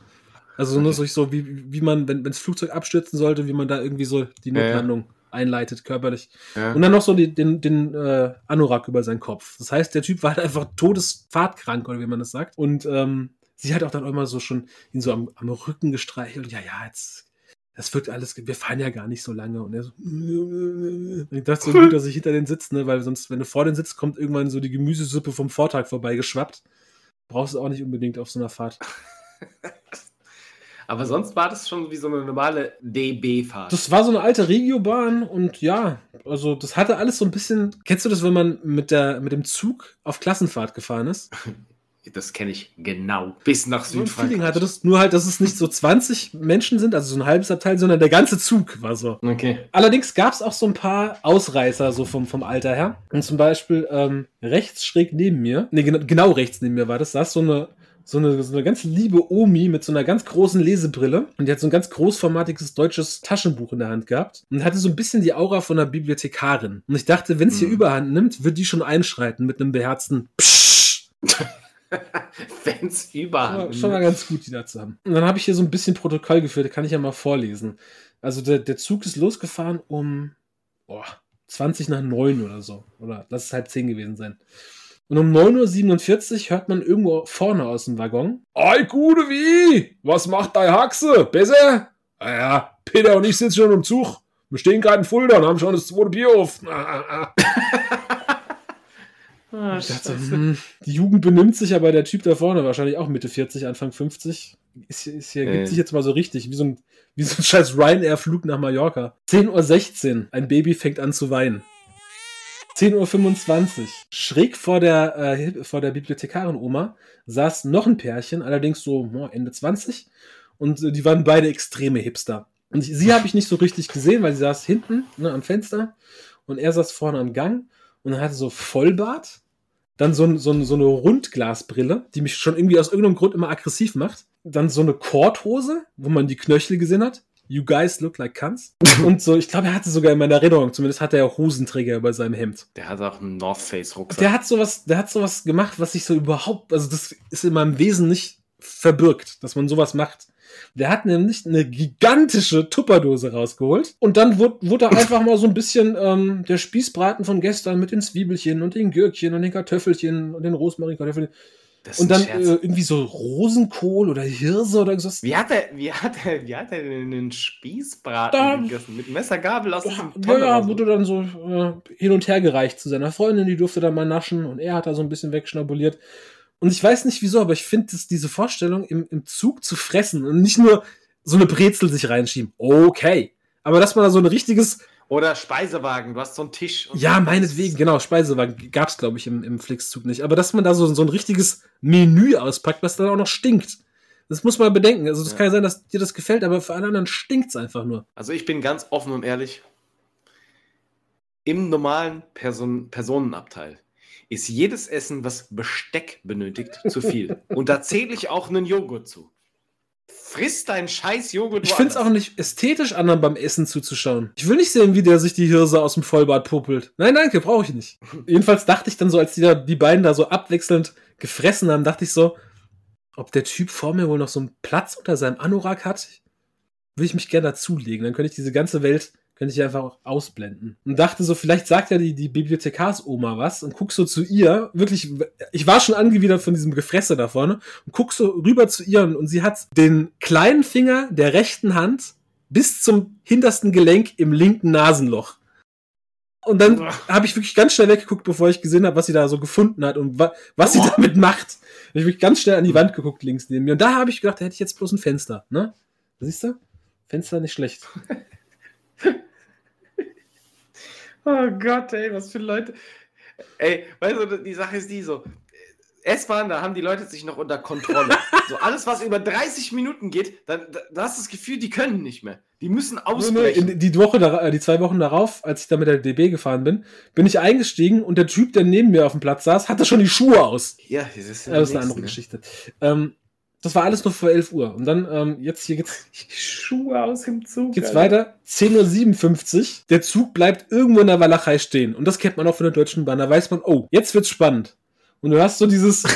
Also nur so, so wie, wie man, wenn das Flugzeug abstürzen sollte, wie man da irgendwie so die. Notlandung einleitet, körperlich. Ja. Und dann noch so die, den, den äh, Anorak über seinen Kopf. Das heißt, der Typ war halt einfach todesfahrtkrank, oder wie man das sagt. Und ähm, sie hat auch dann immer so schon ihn so am, am Rücken gestreichelt. Ja, ja, jetzt. Das wird alles, wir fahren ja gar nicht so lange. Und er so, und ich dachte so gut, dass ich hinter den sitze, ne? weil sonst, wenn du vor den sitzt, kommt irgendwann so die Gemüsesuppe vom Vortag vorbeigeschwappt. Brauchst du auch nicht unbedingt auf so einer Fahrt. Aber sonst war das schon wie so eine normale DB-Fahrt. Das war so eine alte Regiobahn und ja, also das hatte alles so ein bisschen. Kennst du das, wenn man mit, der, mit dem Zug auf Klassenfahrt gefahren ist? Das kenne ich genau. Bis nach So ein Südfrankreich. Feeling hatte das, nur halt, dass es nicht so 20 Menschen sind, also so ein halbes Abteil, sondern der ganze Zug war so. Okay. Allerdings gab es auch so ein paar Ausreißer, so vom, vom Alter her. Und zum Beispiel ähm, rechts schräg neben mir, nee, genau, genau rechts neben mir war das, saß so eine, so eine, so eine ganz liebe Omi mit so einer ganz großen Lesebrille. Und die hat so ein ganz großformatiges deutsches Taschenbuch in der Hand gehabt. Und hatte so ein bisschen die Aura von einer Bibliothekarin. Und ich dachte, wenn es hier Mhm. überhand nimmt, wird die schon einschreiten mit einem beherzten Psch. Wenn's Ja, überall. schon mal ganz gut, die da zu haben. Und dann habe ich hier so ein bisschen Protokoll geführt, kann ich ja mal vorlesen. Also der, der Zug ist losgefahren um boah, 20 nach 9 oder so. Oder lass es halb 10 gewesen sein. Und um 9.47 Uhr hört man irgendwo vorne aus dem Waggon. Ei, gute wie? Was macht deine Haxe? Besser? Ah ja, Peter und ich sitzen schon im Zug. Wir stehen gerade in Fulda und haben schon das zweite Bier auf. Ah, Ich dachte, hm, die Jugend benimmt sich, aber der Typ da vorne, wahrscheinlich auch Mitte 40, Anfang 50, ist, hier- ist hier, Äh. gibt sich jetzt mal so richtig, wie so ein, wie so ein scheiß Ryanair-Flug nach Mallorca. 10.16 Uhr, ein Baby fängt an zu weinen. 10.25 Uhr, schräg vor der, äh, vor der Bibliothekarin-Oma saß noch ein Pärchen, allerdings so oh, Ende 20, und äh, die waren beide extreme Hipster. Und ich, sie habe ich nicht so richtig gesehen, weil sie saß hinten ne, am Fenster und er saß vorne am Gang und er hatte so Vollbart, dann so, so, so eine Rundglasbrille, die mich schon irgendwie aus irgendeinem Grund immer aggressiv macht, dann so eine Korthose, wo man die Knöchel gesehen hat. You guys look like cunts. Und so, ich glaube, er hatte sogar in meiner Erinnerung, zumindest hatte er Hosenträger über seinem Hemd. Der hat auch einen North Face Rucksack. Der hat sowas, der hat sowas gemacht, was sich so überhaupt, also das ist in meinem Wesen nicht verbirgt, dass man sowas macht. Der hat nämlich eine gigantische Tupperdose rausgeholt und dann wurde, wurde einfach mal so ein bisschen ähm, der Spießbraten von gestern mit den Zwiebelchen und den Gürkchen und den Kartoffelchen und den Rosmarinkartoffeln und dann äh, irgendwie so Rosenkohl oder Hirse oder so. Wie hat er, wie hat er, wie hat er denn einen Spießbraten Da- gegessen? Mit Messer, Gabel aus dem Ja, Tonne ja, raus? wurde dann so äh, hin und her gereicht zu seiner Freundin, die durfte dann mal naschen und er hat da so ein bisschen wegschnabuliert. Und ich weiß nicht wieso, aber ich finde diese Vorstellung, im, im Zug zu fressen und nicht nur so eine Brezel sich reinschieben. Okay. Aber dass man da so ein richtiges, Oder Speisewagen, du hast so einen Tisch. ja, meinetwegen, genau, Speisewagen gab's glaube ich, im, im Flixzug nicht. Aber dass man da so, so ein richtiges Menü auspackt, was dann auch noch stinkt. Das muss man bedenken. Also, das Ja. kann ja sein, dass dir das gefällt, aber für alle anderen stinkt's einfach nur. Also ich bin ganz offen und ehrlich. Im normalen Person Personenabteil ist jedes Essen, was Besteck benötigt, zu viel. Und da zähle ich auch einen Joghurt zu. Friss deinen scheiß Joghurt Ich find's auch woanders. nicht ästhetisch, anderen beim Essen zuzuschauen. Ich will nicht sehen, wie der sich die Hirse aus dem Vollbart puppelt. Nein, danke, brauche ich nicht. Jedenfalls dachte ich dann so, als die, da, die beiden da so abwechselnd gefressen haben, dachte ich so, ob der Typ vor mir wohl noch so einen Platz unter seinem Anorak hat, würde ich mich gerne dazulegen. Dann könnte ich diese ganze Welt, könnte ich einfach auch ausblenden. Und dachte so, vielleicht sagt ja die, die Bibliothekarsoma was und guck so zu ihr. Wirklich, ich war schon angewidert von diesem Gefresse da vorne und guck so rüber zu ihr und, und sie hat den kleinen Finger der rechten Hand bis zum hintersten Gelenk im linken Nasenloch. Und dann habe ich wirklich ganz schnell weggeguckt, bevor ich gesehen habe, was sie da so gefunden hat und wa was sie damit macht. Hab ich wirklich ganz schnell an die Wand geguckt, links neben mir. Und da habe ich gedacht, da hätte ich jetzt bloß ein Fenster. Ne? Siehst du? Fenster nicht schlecht. Oh Gott, ey, was für Leute. Ey, weißt du, die Sache ist die so. S-Bahn, da haben die Leute sich noch unter Kontrolle. so alles, was über 30 Minuten geht, dann da, da hast du das Gefühl, die können nicht mehr. Die müssen Nee, nee, ausbrechen. in, die Woche, da, äh, die zwei Wochen darauf, als ich da mit der DB gefahren bin, bin ich eingestiegen und der Typ, der neben mir auf dem Platz saß, hatte schon die Schuhe aus. ja, das ist, Ja, das ist eine andere Geschichte. Ähm, das war alles nur vor 11 Uhr. Und dann, ähm, jetzt hier geht's, Schuhe aus dem Zug. geht's Alter. weiter. 10.57 Uhr. Der Zug bleibt irgendwo in der Walachei stehen. Und das kennt man auch von der Deutschen Bahn. Da weiß man, oh, jetzt wird's spannend. Und du hast so dieses.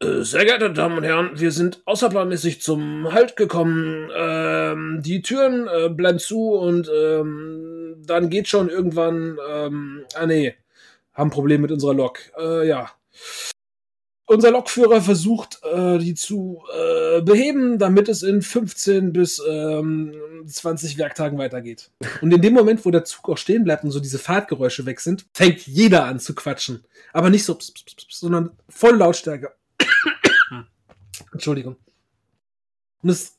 Äh, Sehr geehrte Damen und Herren, wir sind außerplanmäßig zum Halt gekommen. Ähm, die Türen äh, bleiben zu und ähm, dann geht schon irgendwann. Ähm, ah nee, haben ein Problem mit unserer Lok. Äh, ja. Unser Lokführer versucht, äh, die zu äh, beheben, damit es in 15 bis ähm, 20 Werktagen weitergeht. Und in dem Moment, wo der Zug auch stehen bleibt und so diese Fahrtgeräusche weg sind, fängt jeder an zu quatschen. Aber nicht so, ps, ps, ps, sondern voll Lautstärke. Entschuldigung. Und das ist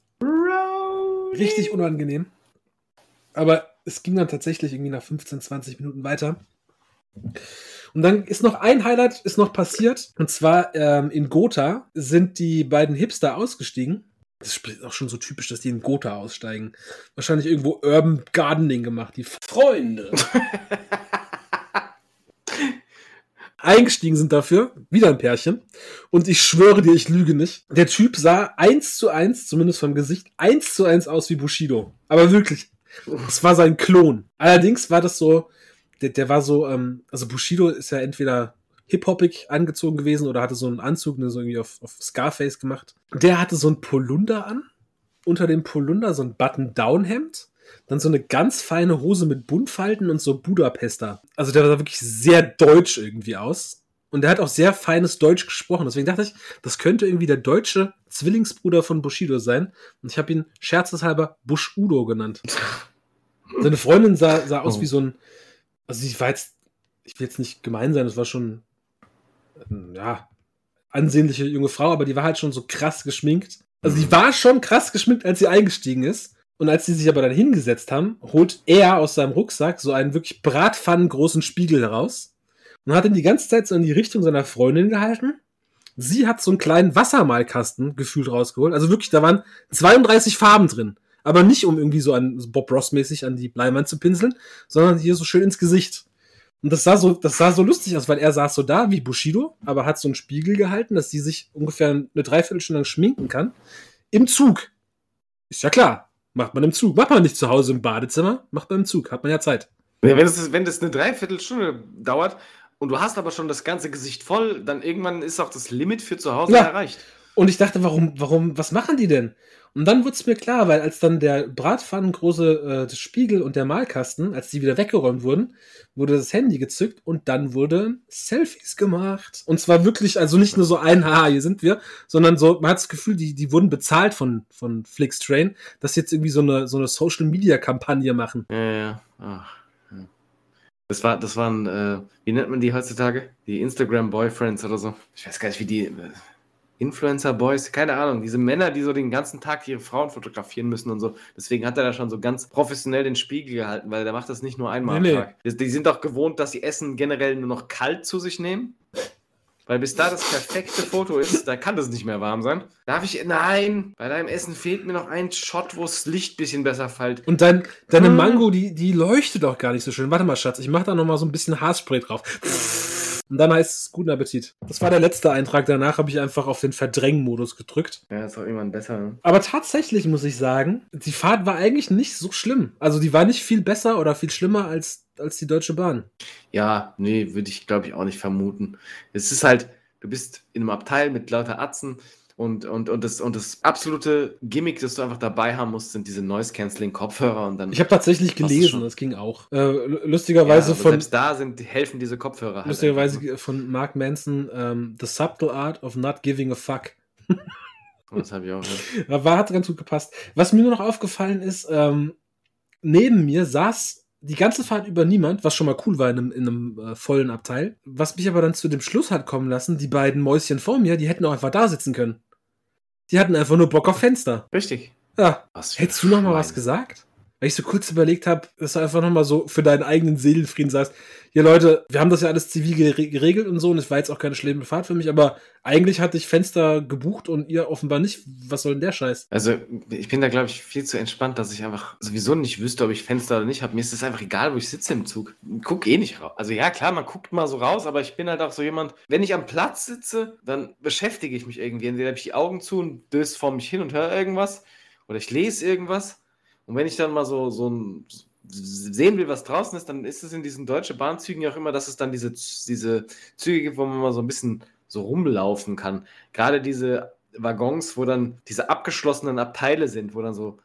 richtig unangenehm. Aber es ging dann tatsächlich irgendwie nach 15, 20 Minuten weiter. Und dann ist noch ein Highlight ist noch passiert. Und zwar ähm, in Gotha sind die beiden Hipster ausgestiegen. Das ist auch schon so typisch, dass die in Gotha aussteigen. Wahrscheinlich irgendwo Urban Gardening gemacht. Die Freunde. Eingestiegen sind dafür, wieder ein Pärchen. Und ich schwöre dir, ich lüge nicht. Der Typ sah eins zu eins, zumindest vom Gesicht, eins zu eins aus wie Bushido. Aber wirklich. Es war sein Klon. Allerdings war das so, der, der war so, ähm, also Bushido ist ja entweder hip-hoppig angezogen gewesen oder hatte so einen Anzug, ne, so irgendwie auf, auf Scarface gemacht. Der hatte so ein Polunder an. Unter dem Polunder so ein Button-Down-Hemd. Dann so eine ganz feine Hose mit Buntfalten und so Budapester. Also der sah wirklich sehr deutsch irgendwie aus. Und der hat auch sehr feines Deutsch gesprochen. Deswegen dachte ich, das könnte irgendwie der deutsche Zwillingsbruder von Bushido sein. Und ich habe ihn scherzeshalber Bushudo genannt. Seine Freundin sah, sah aus Oh. wie so ein. Also sie war jetzt, ich will jetzt nicht gemein sein, das war schon, ähm, ja, ansehnliche junge Frau, aber die war halt schon so krass geschminkt. Also die war schon krass geschminkt, als sie eingestiegen ist. Und als sie sich aber dann hingesetzt haben, holt er aus seinem Rucksack so einen wirklich bratpfannengroßen Spiegel heraus und hat ihn die ganze Zeit so in die Richtung seiner Freundin gehalten. Sie hat so einen kleinen Wassermalkasten gefühlt rausgeholt. Also wirklich, da waren 32 Farben drin. Aber nicht, um irgendwie so an Bob Ross-mäßig an die Bleimann zu pinseln, sondern hier so schön ins Gesicht. Und das sah so, das sah so lustig aus, weil er saß so da wie Bushido, aber hat so einen Spiegel gehalten, dass sie sich ungefähr eine Dreiviertelstunde lang schminken kann. Im Zug. Ist ja klar. Macht man im Zug. Macht man nicht zu Hause im Badezimmer, macht man im Zug. Hat man ja Zeit. Ja, wenn, das, wenn das eine Dreiviertelstunde dauert und du hast aber schon das ganze Gesicht voll, dann irgendwann ist auch das Limit für zu Hause Ja. erreicht. Und ich dachte, warum, warum, was machen die denn? Und dann wurde es mir klar, weil als dann der Bratpfannengroße äh, Spiegel und der Malkasten, als die wieder weggeräumt wurden, wurde das Handy gezückt und dann wurden Selfies gemacht. Und zwar wirklich, also nicht nur so ein, haha, hier sind wir, sondern so, man hat das Gefühl, die, die wurden bezahlt von, von Flixtrain, dass sie jetzt irgendwie so eine, so eine Social-Media-Kampagne machen. Ja, ja. Ach, ja. Das, war, das waren, äh, wie nennt man die heutzutage? Die Instagram-Boyfriends oder so. Ich weiß gar nicht, wie die. Äh, Influencer-Boys, keine Ahnung, diese Männer, die so den ganzen Tag ihre Frauen fotografieren müssen und so. Deswegen hat er da schon so ganz professionell den Spiegel gehalten, weil der macht das nicht nur einmal Nee, am nee. Tag. Die, die sind doch gewohnt, dass sie Essen generell nur noch kalt zu sich nehmen. Weil bis da das perfekte Foto ist, da kann das nicht mehr warm sein. Darf ich. Nein, bei deinem Essen fehlt mir noch ein Shot, wo das Licht ein bisschen besser fällt. Und dein, deine Ah. Mango, die, die leuchtet auch gar nicht so schön. Warte mal, Schatz, ich mach da noch mal so ein bisschen Haarspray drauf. Und dann heißt es guten Appetit. Das war der letzte Eintrag. Danach habe ich einfach auf den Verdrängmodus gedrückt. Ja, ist auch irgendwann besser. Ne? Aber tatsächlich muss ich sagen, die Fahrt war eigentlich nicht so schlimm. Also die war nicht viel besser oder viel schlimmer als, als die Deutsche Bahn. Ja, nee, würde ich glaube ich auch nicht vermuten. Es ist halt, du bist in einem Abteil mit lauter Atzen und, und, und, das, und das absolute Gimmick, das du einfach dabei haben musst, sind diese Noise-Canceling-Kopfhörer und dann. Ich habe tatsächlich gelesen, das ging auch. Äh, lustigerweise aber von Selbst da sind, helfen diese Kopfhörer halt. lustigerweise einfach, von Mark Manson ähm, The Subtle Art of Not Giving a Fuck. ne? Das habe ich auch. Ja. Ja, War, hat ganz gut gepasst. Was mir nur noch aufgefallen ist, ähm, neben mir saß die ganze Fahrt über niemand, was schon mal cool war in einem, in einem äh, vollen Abteil. Was mich aber dann zu dem Schluss hat kommen lassen, die beiden Mäuschen vor mir, die hätten auch einfach da sitzen können. Die hatten einfach nur Bock auf Fenster. Richtig. Ja. Hättest du noch mal was gesagt? Weil ich so kurz überlegt habe, dass du einfach noch mal so für deinen eigenen Seelenfrieden sagst, ja Leute, wir haben das ja alles zivil gere- geregelt und so und es war jetzt auch keine schlimme Fahrt für mich, aber eigentlich hatte ich Fenster gebucht und ihr offenbar nicht. Was soll denn der Scheiß? Also, ich bin da, glaube ich, viel zu entspannt, dass ich einfach sowieso nicht wüsste, ob ich Fenster oder nicht habe. Mir ist es einfach egal, wo ich sitze im Zug. Ich guck eh nicht raus. Also, ja, klar, man guckt mal so raus, aber ich bin halt auch so jemand, wenn ich am Platz sitze, dann beschäftige ich mich irgendwie. Entweder habe ich die Augen zu und döse vor mich hin und höre irgendwas oder ich lese irgendwas. Und wenn ich dann mal so, so ein sehen will, was draußen ist, dann ist es in diesen deutschen Bahnzügen ja auch immer, dass es dann diese, diese Züge gibt, wo man mal so ein bisschen so rumlaufen kann. Gerade diese Waggons, wo dann diese abgeschlossenen Abteile sind, wo dann so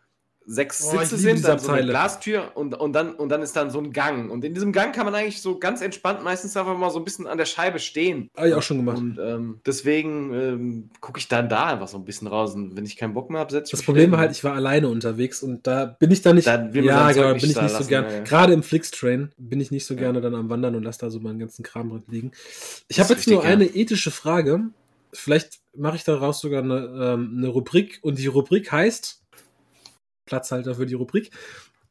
sechs Oh, Sitze sind, dann so eine. Glastür und, und, dann, und dann ist dann so ein Gang. Und in diesem Gang kann man eigentlich so ganz entspannt meistens einfach mal so ein bisschen an der Scheibe stehen. Habe ich auch schon gemacht. Und ähm, deswegen ähm, gucke ich dann da einfach so ein bisschen raus. Und wenn ich keinen Bock mehr habe, setze ich Das Problem war halt, ich war alleine unterwegs und da bin ich dann nicht. Da will man ja, genau, nicht bin ich nicht so lassen, gern. ja. Gerade im Flixtrain bin ich nicht so gerne dann am Wandern und lasse da so meinen ganzen Kram drin liegen. Ich habe jetzt nur ja. eine ethische Frage. Vielleicht mache ich daraus sogar eine, ähm, eine Rubrik und die Rubrik heißt Platzhalter für die Rubrik.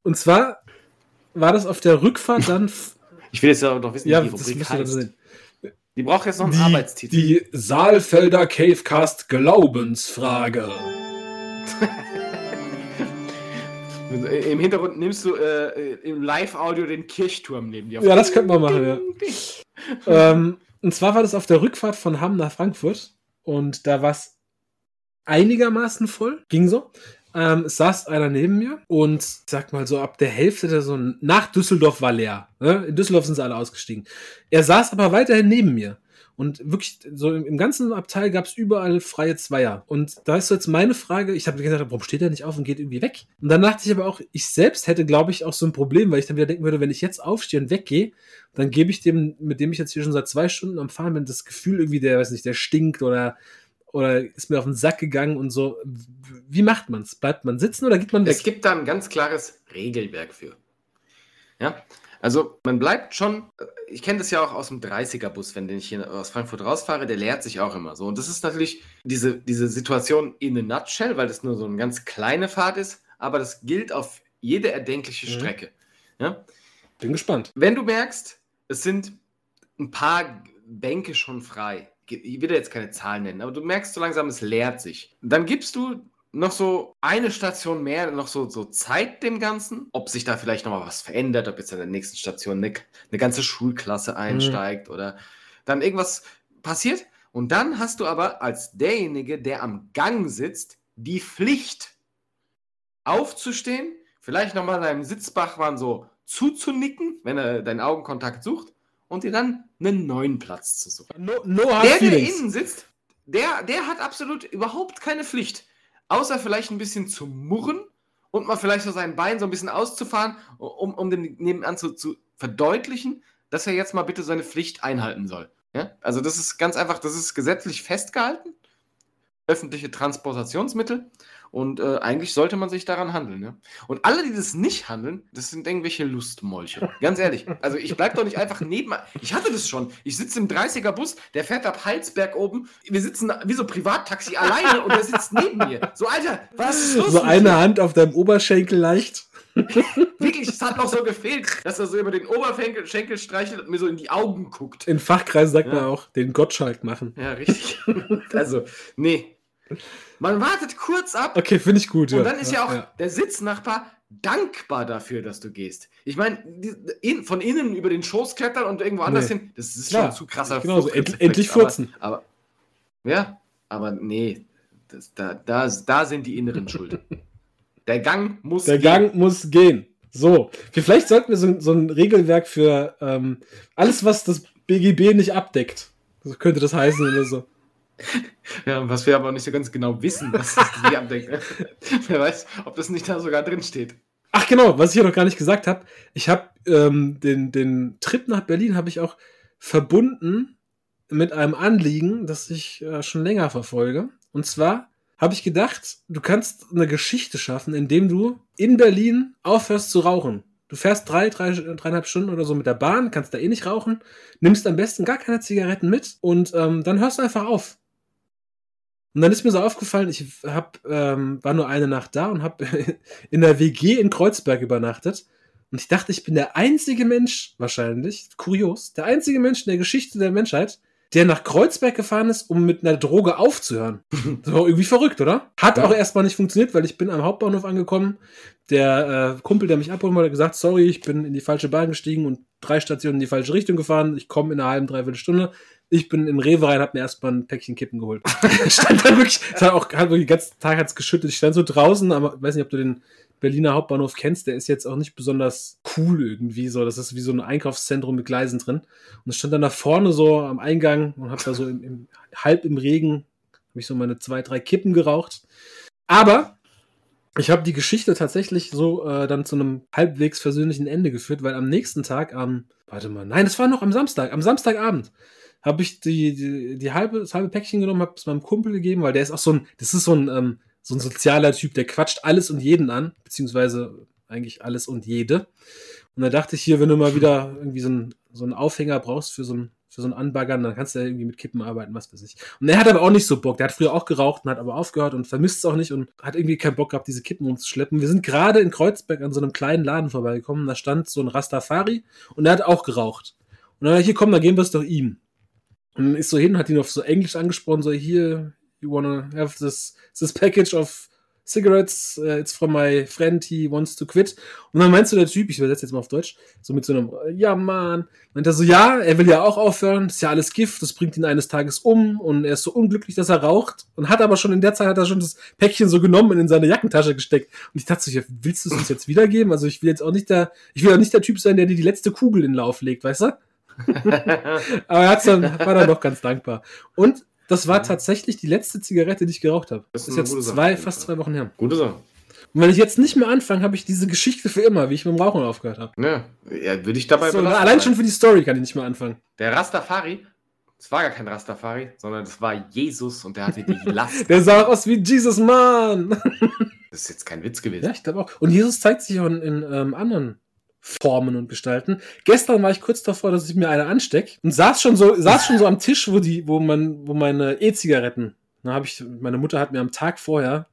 Und zwar war das auf der Rückfahrt dann. Ich will jetzt aber doch wissen, ja, wie die Rubrik heißt. Die braucht jetzt noch einen Die, Arbeitstitel. die Saalfelder Cavecast Glaubensfrage. Im Hintergrund nimmst du äh, im Live-Audio den Kirchturm neben dir. auf. Ja, das könnte man machen, ja. Ähm, und zwar war das auf der Rückfahrt von Hamm nach Frankfurt und da war es einigermaßen voll, ging so. Ähm, saß einer neben mir und sag mal so ab der Hälfte der so nach Düsseldorf war leer. Ne? In Düsseldorf sind sie alle ausgestiegen. Er saß aber weiterhin neben mir. Und wirklich, so im, ganzen Abteil gab es überall freie Zweier. Und da ist so jetzt meine Frage, ich habe gesagt, warum steht er nicht auf und geht irgendwie weg? Und dann dachte ich aber auch, ich selbst hätte, glaube ich, auch so ein Problem, weil ich dann wieder denken würde, wenn ich jetzt aufstehe und weggehe, dann gebe ich dem, mit dem ich jetzt hier schon seit zwei Stunden am Fahren bin, das Gefühl irgendwie, der, weiß nicht, der stinkt oder, oder ist mir auf den Sack gegangen und so. Wie macht man's? Bleibt man sitzen oder geht man weg? Es gibt da ein ganz klares Regelwerk für. Ja, also man bleibt schon, ich kenne das ja auch aus dem 30er-Bus, wenn ich hier aus Frankfurt rausfahre, der leert sich auch immer so. Und das ist natürlich diese, diese Situation in a nutshell, weil das nur so eine ganz kleine Fahrt ist, aber das gilt auf jede erdenkliche Mhm. Strecke. Ja? Bin gespannt. Wenn du merkst, es sind ein paar Bänke schon frei, ich will dir jetzt keine Zahlen nennen, aber du merkst so langsam, es leert sich, dann gibst du noch so eine Station mehr, noch so, so Zeit dem Ganzen, ob sich da vielleicht noch mal was verändert, ob jetzt an der nächsten Station eine, eine ganze Schulklasse einsteigt oder dann irgendwas passiert. Und dann hast du aber als derjenige, der am Gang sitzt, die Pflicht, aufzustehen, vielleicht nochmal deinem Sitzbachmann so zuzunicken, wenn er deinen Augenkontakt sucht, und dir dann einen neuen Platz zu suchen. No, no Der, der innen sitzt, der, der hat absolut überhaupt keine Pflicht. Außer vielleicht ein bisschen zu murren und mal vielleicht so sein Bein so ein bisschen auszufahren, um, um dem nebenan zu, zu verdeutlichen, dass er jetzt mal bitte seine Pflicht einhalten soll. Ja? Also das ist ganz einfach, das ist gesetzlich festgehalten. Öffentliche Transportationsmittel. Und äh, eigentlich sollte man sich daran handeln. Ne? Und alle, die das nicht handeln, das sind irgendwelche Lustmolche. Ganz ehrlich. Also ich bleib doch nicht einfach neben. Ich hatte das schon. Ich sitze im 30er-Bus, der fährt ab Halsberg oben. Wir sitzen wie so Privattaxi alleine und der sitzt neben mir. So, Alter, was ist los? So eine dir? Hand auf deinem Oberschenkel leicht. Wirklich, es hat noch so gefehlt, dass er so über den Oberschenkel Schenkel streichelt und mir so in die Augen guckt. In Fachkreisen sagt Ja. man auch, den Gottschalk machen. Ja, richtig. also, nee. Man wartet kurz ab Okay, finde ich gut. und dann ist ja auch der Sitznachbar dankbar dafür, dass du gehst. Ich meine, in, von innen über den Schoß klettern und irgendwo anders Nee. hin, das ist Klar, schon zu krasser genau so. End- endlich aber- furzen. Aber, ja, aber nee, das, da, da, da sind die Inneren schuld. Der Gang muss Der gehen. Gang muss gehen. So, vielleicht sollten wir so, so ein Regelwerk für ähm, alles, was das BGB nicht abdeckt. So könnte das heißen oder so. Ja, was wir aber nicht so ganz genau wissen, was die abdenken. Wer weiß, ob das nicht da sogar drin steht. Ach genau, was ich ja noch gar nicht gesagt habe. Ich habe ähm, den, den Trip nach Berlin habe ich auch verbunden mit einem Anliegen, das ich äh, schon länger verfolge. Und zwar habe ich gedacht, du kannst eine Geschichte schaffen, indem du in Berlin aufhörst zu rauchen. Du fährst drei, drei, dreieinhalb Stunden oder so mit der Bahn, kannst da eh nicht rauchen, nimmst am besten gar keine Zigaretten mit und ähm, dann hörst du einfach auf. Und dann ist mir so aufgefallen, ich hab, ähm, war nur eine Nacht da und habe in der WG in Kreuzberg übernachtet. Und ich dachte, ich bin der einzige Mensch, wahrscheinlich, kurios, der einzige Mensch in der Geschichte der Menschheit, der nach Kreuzberg gefahren ist, um mit einer Droge aufzuhören. Das war irgendwie verrückt, oder? Hat Ja. auch erstmal nicht funktioniert, weil ich bin am Hauptbahnhof angekommen. Der äh, Kumpel, der mich abholen wollte, hat gesagt, sorry, ich bin in die falsche Bahn gestiegen und drei Stationen in die falsche Richtung gefahren. Ich komme in einer halben, dreiviertel Stunde. Ich bin in Rewe rein, hab mir erstmal ein Päckchen Kippen geholt. stand da wirklich, es hat auch hat wirklich den ganzen Tag hat's geschüttet. Ich stand so draußen, aber ich weiß nicht, ob du den Berliner Hauptbahnhof kennst, der ist jetzt auch nicht besonders cool irgendwie so. Das ist wie so ein Einkaufszentrum mit Gleisen drin. Und ich stand dann da vorne so am Eingang und hab da so im, im, halb im Regen, habe ich so meine zwei, drei Kippen geraucht. Aber ich habe die Geschichte tatsächlich so äh, dann zu einem halbwegs versöhnlichen Ende geführt, weil am nächsten Tag, am, warte mal, nein, das war noch am Samstag, am Samstagabend, habe ich die, die, die halbe, das halbe Päckchen genommen, habe es meinem Kumpel gegeben, weil der ist auch so ein, das ist so ein, ähm, so ein sozialer Typ, der quatscht alles und jeden an, beziehungsweise eigentlich alles und jede. Und da dachte ich hier, wenn du mal wieder irgendwie so einen, so einen Aufhänger brauchst für so ein, für so ein Anbaggern, dann kannst du ja irgendwie mit Kippen arbeiten, was weiß ich. Und er hat aber auch nicht so Bock. Der hat früher auch geraucht und hat aber aufgehört und vermisst es auch nicht und hat irgendwie keinen Bock gehabt, diese Kippen umzuschleppen. Wir sind gerade in Kreuzberg an so einem kleinen Laden vorbeigekommen. Da stand so ein Rastafari und er hat auch geraucht. Und dann, hier komm, dann geben wir es doch ihm. Und dann ist so hin, hat ihn auf so Englisch angesprochen, so hier, you wanna have this, this package of cigarettes, uh, it's from my friend, he wants to quit. Und dann meinst du der Typ, ich übersetze jetzt mal auf Deutsch, so mit so einem, ja Mann, meint er so, ja, er will ja auch aufhören, ist ja alles Gift, das bringt ihn eines Tages um und er ist so unglücklich, dass er raucht und hat aber schon in der Zeit, hat er schon das Päckchen so genommen und in seine Jackentasche gesteckt. Und ich dachte so, willst du es uns jetzt wiedergeben? Also ich will jetzt auch nicht der, ich will auch nicht der Typ sein, der dir die letzte Kugel in den Lauf legt, weißt du? Aber er hat's dann, war dann doch ganz dankbar. Und das war tatsächlich die letzte Zigarette, die ich geraucht habe. Das Das ist ist eine jetzt zwei, fast zwei Wochen her. Gute Sache. Und wenn ich jetzt nicht mehr anfange, habe ich diese Geschichte für immer, wie ich mit dem Rauchen aufgehört habe. Ja, ja würde ich dabei So, belassen. allein schon für die Story kann ich nicht mehr anfangen. Der Rastafari, es war gar kein Rastafari, sondern es war Jesus und der hatte die Last. Der sah aus wie Jesus, Mann. Das ist jetzt kein Witz gewesen. Ja, ich glaube auch. Und Jesus zeigt sich auch in, in ähm, anderen Formen und Gestalten. Gestern war ich kurz davor, dass ich mir eine ansteck und saß schon so, saß schon so am Tisch, wo die, wo man, wo meine E-Zigaretten. Da habe ich, meine Mutter hat mir am Tag vorher,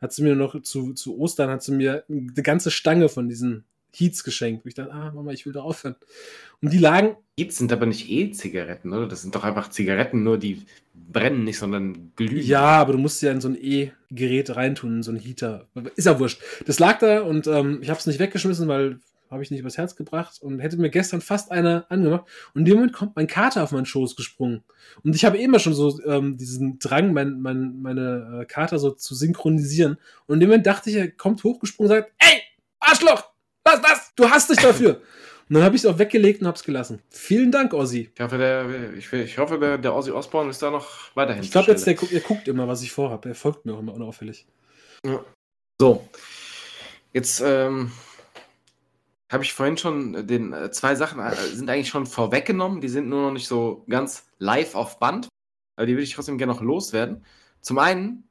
hat sie mir noch zu, zu Ostern, hat sie mir eine ganze Stange von diesen Heats geschenkt. Und ich dachte, ah, Mama, ich will da aufhören. Und die lagen, Heats sind aber nicht E-Zigaretten, oder? Das sind doch einfach Zigaretten, nur die brennen nicht, sondern glühen. Ja, aber du musst ja in so ein E-Gerät reintun, in so einen Heater. Ist ja wurscht. Das lag da und ähm, ich habe es nicht weggeschmissen, weil habe ich nicht übers Herz gebracht und hätte mir gestern fast eine angemacht. Und in dem Moment kommt mein Kater auf meinen Schoß gesprungen. Und ich habe immer schon so ähm, diesen Drang, mein, mein, meine äh, Kater so zu synchronisieren. Und in dem Moment dachte ich, er kommt hochgesprungen und sagt, ey, Arschloch, lass das, du hast dich dafür. Und dann habe ich es auch weggelegt und habe es gelassen. Vielen Dank, Ossi. Ich hoffe, der, ich, ich hoffe, der, der Ozzy Osbourne ist da noch weiterhin. Ich glaube jetzt, der, guckt- er guckt immer, was ich vorhabe. Er folgt mir auch immer unauffällig. So, jetzt ähm, habe ich vorhin schon den äh, zwei Sachen äh, sind eigentlich schon vorweggenommen. Die sind nur noch nicht so ganz live auf Band. Aber die würde ich trotzdem gerne noch loswerden. Zum einen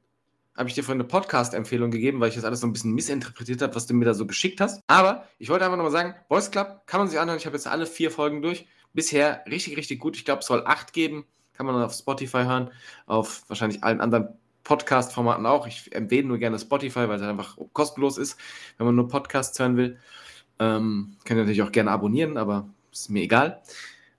habe ich dir vorhin eine Podcast-Empfehlung gegeben, weil ich das alles so ein bisschen missinterpretiert habe, was du mir da so geschickt hast. Aber ich wollte einfach nochmal sagen, Boys Club kann man sich anhören. Ich habe jetzt alle vier Folgen durch. Bisher richtig, richtig gut. Ich glaube, es soll acht geben. Kann man auf Spotify hören, auf wahrscheinlich allen anderen Podcast-Formaten auch. Ich empfehle nur gerne Spotify, weil es einfach kostenlos ist, wenn man nur Podcasts hören will. Ähm, könnt ihr natürlich auch gerne abonnieren, aber ist mir egal.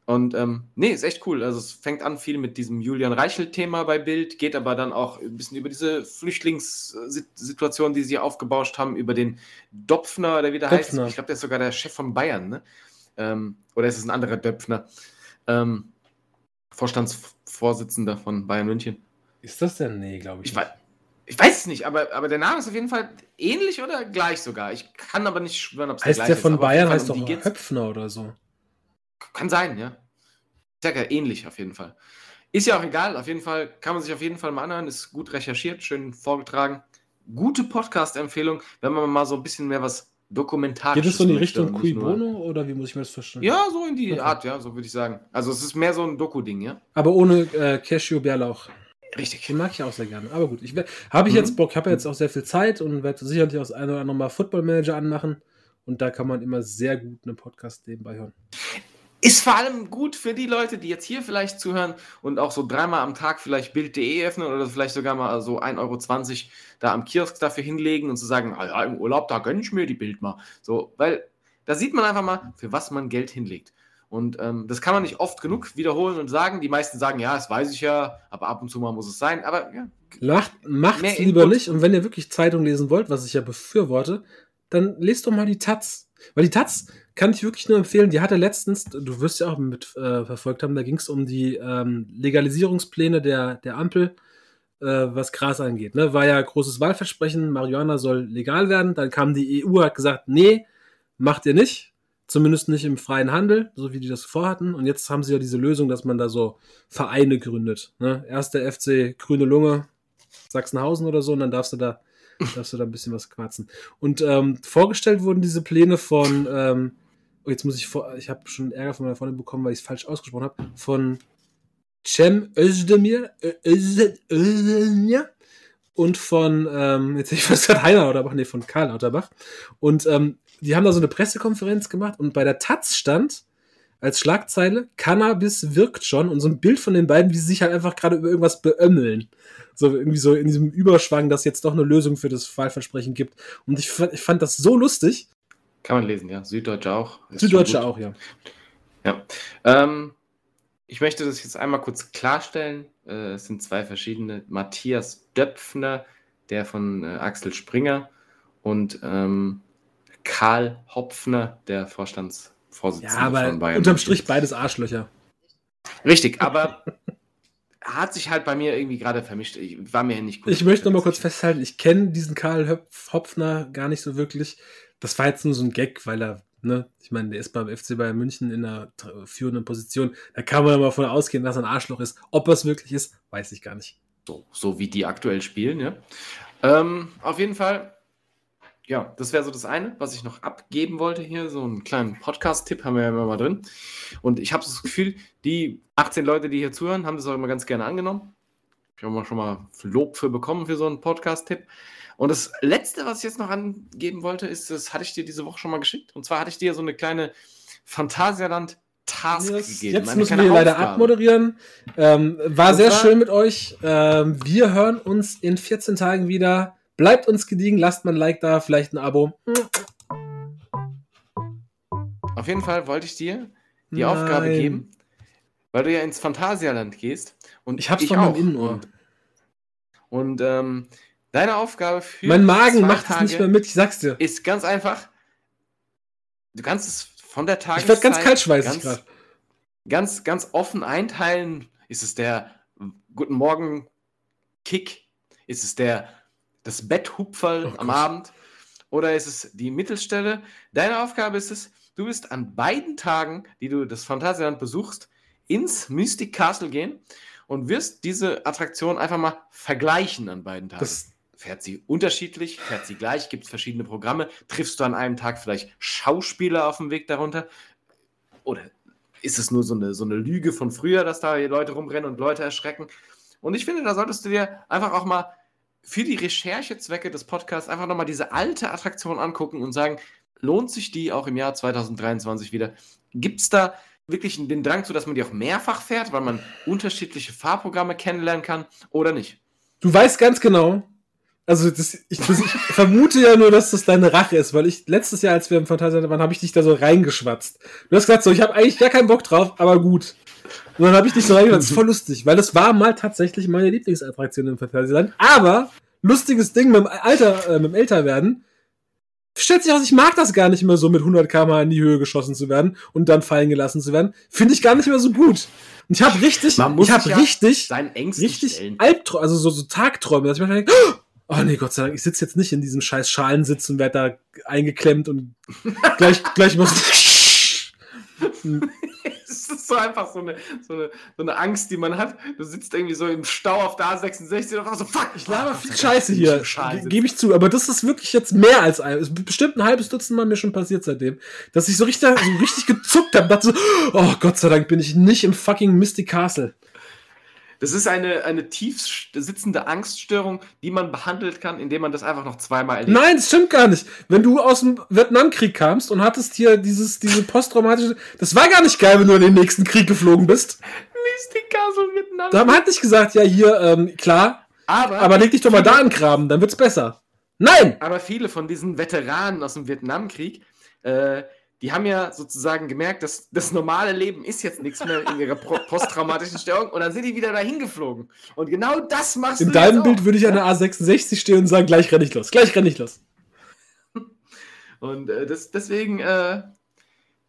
Und ähm, nee, ist echt cool. Also es fängt an viel mit diesem Julian Reichel-Thema bei Bild, geht aber dann auch ein bisschen über diese Flüchtlingssituation, die sie aufgebauscht haben, über den Dopfner, der wieder Döpfner. heißt. Ich glaube, der ist sogar der Chef von Bayern, ne? Ähm, oder ist es ein anderer Döpfner? Ähm, Vorstandsvorsitzender von Bayern München. Ist das denn? Nee, glaube ich. Ich nicht. weiß, ich weiß es nicht, aber, aber der Name ist auf jeden Fall ähnlich oder gleich sogar. Ich kann aber nicht schwören, ob es Heißt der ist. von Bayern, heißt doch um geht's. Höpfner oder so. Kann sein, ja. Ich sag ja, ähnlich auf jeden Fall. Ist ja auch egal, auf jeden Fall kann man sich auf jeden Fall mal anhören, ist gut recherchiert, schön vorgetragen. Gute Podcast-Empfehlung, wenn man mal so ein bisschen mehr was Dokumentarisches Geht es so in die Richtung Cui Bono oder wie muss ich mir das verstehen? Ja, so in die Okay. Art, ja, so würde ich sagen. Also es ist mehr so ein Doku-Ding, ja? Aber ohne äh, Cashew Bärlauch. Richtig. Den mag ich auch sehr gerne. Aber gut, ich habe ich Mhm. jetzt Bock, habe jetzt auch sehr viel Zeit und werde sicherlich auch das eine oder andere Mal Football Manager anmachen. Und da kann man immer sehr gut einen Podcast nebenbei hören. Ist vor allem gut für die Leute, die jetzt hier vielleicht zuhören und auch so dreimal am Tag vielleicht Bild.de öffnen oder vielleicht sogar mal so 1,20 Euro da am Kiosk dafür hinlegen und zu sagen, ah ja, im Urlaub, da gönne ich mir die Bild mal. So, weil da sieht man einfach mal, für was man Geld hinlegt. Und ähm, das kann man nicht oft genug wiederholen und sagen. Die meisten sagen, ja, das weiß ich ja, aber ab und zu mal muss es sein. Aber ja, Macht, macht's lieber Input. nicht. Und wenn ihr wirklich Zeitung lesen wollt, was ich ja befürworte, dann lest doch mal die Taz. Weil die Taz kann ich wirklich nur empfehlen. Die hatte letztens, du wirst ja auch mit äh, verfolgt haben, da ging es um die ähm, Legalisierungspläne der, der Ampel, äh, was Gras angeht. Ne? War ja großes Wahlversprechen, Marihuana soll legal werden. Dann kam die EU, hat gesagt, nee, macht ihr nicht. Zumindest nicht im freien Handel, so wie die das vorhatten. Und jetzt haben sie ja diese Lösung, dass man da so Vereine gründet. Ne? Erst der FC Grüne Lunge, Sachsenhausen oder so, und dann darfst du da, darfst du da ein bisschen was quatschen. Und ähm, vorgestellt wurden diese Pläne von, ähm, oh, jetzt muss ich vor, ich habe schon Ärger von meiner Freundin bekommen, weil ich es falsch ausgesprochen habe, von Cem Özdemir, Özdemir und von, ähm, jetzt ich fast gerade Heiner Lauterbach, nee, von Karl Lauterbach. Und ähm, die haben da so eine Pressekonferenz gemacht und bei der Taz stand als Schlagzeile, Cannabis wirkt schon und so ein Bild von den beiden, wie sie sich halt einfach gerade über irgendwas beömmeln. So irgendwie so in diesem Überschwang, dass jetzt doch eine Lösung für das Wahlversprechen gibt. Und ich, fand- ich fand das so lustig. kann man lesen, ja. Süddeutsche auch. Ist Süddeutsche auch, ja. Ja. Ähm, ich möchte das jetzt einmal kurz klarstellen. Äh, es sind zwei verschiedene. Matthias Döpfner, der von äh, Axel Springer und ähm, Karl Hopfner, der Vorstandsvorsitzende Ja, aber von Bayern. unterm. Strich beides Arschlöcher. Richtig, aber hat sich halt bei mir irgendwie gerade vermischt. Ich war mir nicht gut. Ich möchte noch mal kurz festhalten, ich kenne diesen Karl Hopfner gar nicht so wirklich. Das war jetzt nur so ein Gag, weil er, ne, ich meine, der ist beim FC Bayern München in einer führenden Position. Da kann man ja mal davon ausgehen, dass er ein Arschloch ist. Ob er es wirklich ist, weiß ich gar nicht. So, so wie die aktuell spielen, ja. Ähm, auf jeden Fall, ja, das wäre so das eine, was ich noch abgeben wollte hier. So einen kleinen Podcast-Tipp haben wir ja immer mal drin. Und ich habe das Gefühl, die 18 Leute, die hier zuhören, haben das auch immer ganz gerne angenommen. Ich habe mal schon mal Lob für bekommen für so einen Podcast-Tipp. Und das letzte, was ich jetzt noch angeben wollte, ist, das hatte ich dir diese Woche schon mal geschickt. Und zwar hatte ich dir so eine kleine Phantasialand-Task Jetzt, gegeben. jetzt müssen wir leider Aufgabe. abmoderieren. Ähm, war Und sehr zwar- schön mit euch. Ähm, wir hören uns in 14 Tagen wieder. Bleibt uns gediegen, lasst mal ein Like da, vielleicht ein Abo. Auf jeden Fall wollte ich dir die Nein. Aufgabe geben, weil du ja ins Phantasialand gehst. Und Ich hab's doch mal im auch. Innenohr. Und, und ähm, deine Aufgabe für Mein Magen macht es nicht mehr mit, ich sag's dir. Ist ganz einfach. Du kannst es von der Tageszeit Ich werd ganz kaltschweißig ganz, grad. ganz, ganz offen einteilen. Ist es der Guten Morgen Kick? Ist es der das Betthupferl Oh am. Abend? Oder ist es die Mittelstelle? Deine Aufgabe ist es, du wirst an beiden Tagen, die du das Phantasialand besuchst, ins Mystic Castle gehen und wirst diese Attraktion einfach mal vergleichen an beiden Tagen. Das, Fährt sie unterschiedlich, fährt sie gleich, gibt es verschiedene Programme, triffst du an einem Tag vielleicht Schauspieler auf dem Weg darunter? Oder ist es nur so eine, so eine Lüge von früher, dass da Leute rumrennen und Leute erschrecken? Und ich finde, da solltest du dir einfach auch mal für die Recherchezwecke des Podcasts einfach nochmal diese alte Attraktion angucken und sagen, lohnt sich die auch im Jahr 2023 wieder? Gibt es da wirklich den Drang zu, dass man die auch mehrfach fährt, weil man unterschiedliche Fahrprogramme kennenlernen kann oder nicht? Du weißt ganz genau, also das, ich, das, ich vermute ja nur, dass das deine Rache ist, weil ich letztes Jahr, als wir im Phantasialand waren, habe ich dich da so reingeschwatzt. Du hast gesagt so, ich habe eigentlich gar keinen Bock drauf, aber gut. Und dann habe ich dich so reingeschwatzt. Das ist voll lustig, weil das war mal tatsächlich meine Lieblingsattraktion im Phantasialand. Aber lustiges Ding mit dem Alter, äh, mit dem Älterwerden. Stellt sich aus, ich mag das gar nicht mehr so mit 100 km in die Höhe geschossen zu werden und dann fallen gelassen zu werden. Finde ich gar nicht mehr so gut. Und ich habe richtig, Man muss ich habe ja richtig, richtig. Albträume, also so, so Tagträume, dass ich mir denke, oh nee, Gott sei Dank, ich sitze jetzt nicht in diesem scheiß Schalensitz und werde da eingeklemmt und gleich, gleich muss so einfach so eine, so, eine, so eine Angst, die man hat. Du sitzt irgendwie so im Stau auf der A66 und so, fuck, Ich laber viel sei Dank, Scheiße hier, gebe ich zu, aber das ist wirklich jetzt mehr als ein, ist bestimmt ein halbes Dutzend Mal mir schon passiert seitdem, dass ich so richtig, so richtig gezuckt habe, dachte so, oh Gott sei Dank bin ich nicht im fucking Mystic Castle. Das ist eine, eine tief sitzende Angststörung, die man behandelt kann, indem man das einfach noch zweimal erlebt. Nein, das stimmt gar nicht. Wenn du aus dem Vietnamkrieg kamst und hattest hier dieses, diese posttraumatische, das war gar nicht geil, wenn du in den nächsten Krieg geflogen bist. Mystic Castle Vietnam. Da hat nicht gesagt, ja hier, ähm, klar, aber, aber leg dich doch mal da in Graben, dann wird's besser. Nein! aber viele von diesen Veteranen aus dem Vietnamkrieg, äh, die haben ja sozusagen gemerkt, dass das normale Leben ist jetzt nichts mehr in ihrer posttraumatischen Störung und dann sind die wieder dahin geflogen. Und genau das machst In du deinem jetzt Bild auch. würde ich an der A66 stehen und sagen, gleich renn ich los, gleich renn ich los. Und äh, das, deswegen, äh,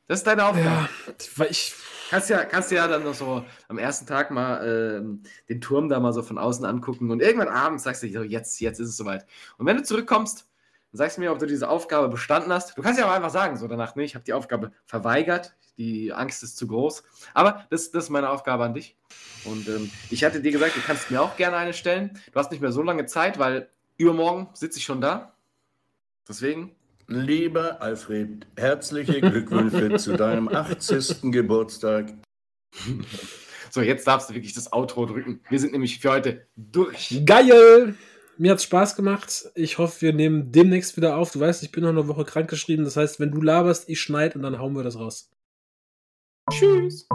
das ist deine Aufgabe. Ja, weil ich, Kannst ja, kannst ja dann noch so am ersten Tag mal ähm, den Turm da mal so von außen angucken und irgendwann abends sagst du dir so, jetzt, jetzt ist es soweit. Und wenn du zurückkommst, dann sagst mir, ob du diese Aufgabe bestanden hast. Du kannst ja auch einfach sagen, so danach, nee, ich habe die Aufgabe verweigert, die Angst ist zu groß. Aber das, das ist meine Aufgabe an dich. Und ähm, ich hatte dir gesagt, du kannst mir auch gerne eine stellen. Du hast nicht mehr so lange Zeit, weil übermorgen sitze ich schon da. Deswegen, Lieber Alfred, herzliche Glückwünsche zu deinem 80. Geburtstag. so, jetzt darfst du wirklich das Outro drücken. Wir sind nämlich für heute durch. geil! Mir hat's Spaß gemacht. Ich hoffe, wir nehmen demnächst wieder auf. Du weißt, ich bin noch eine Woche krank geschrieben. Das heißt, wenn du laberst, ich schneid und dann hauen wir das raus. Tschüss.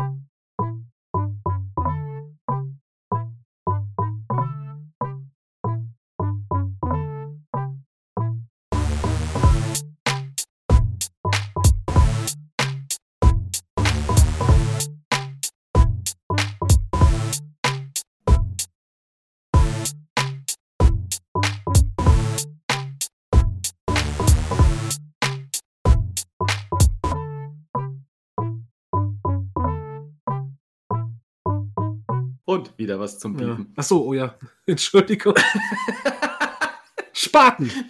Und wieder was zum Ja. Piepen. Ach so, oh ja. Entschuldigung. Spaten.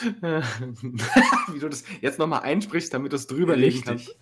Wie du das jetzt nochmal einsprichst, damit du es drüber legen kannst.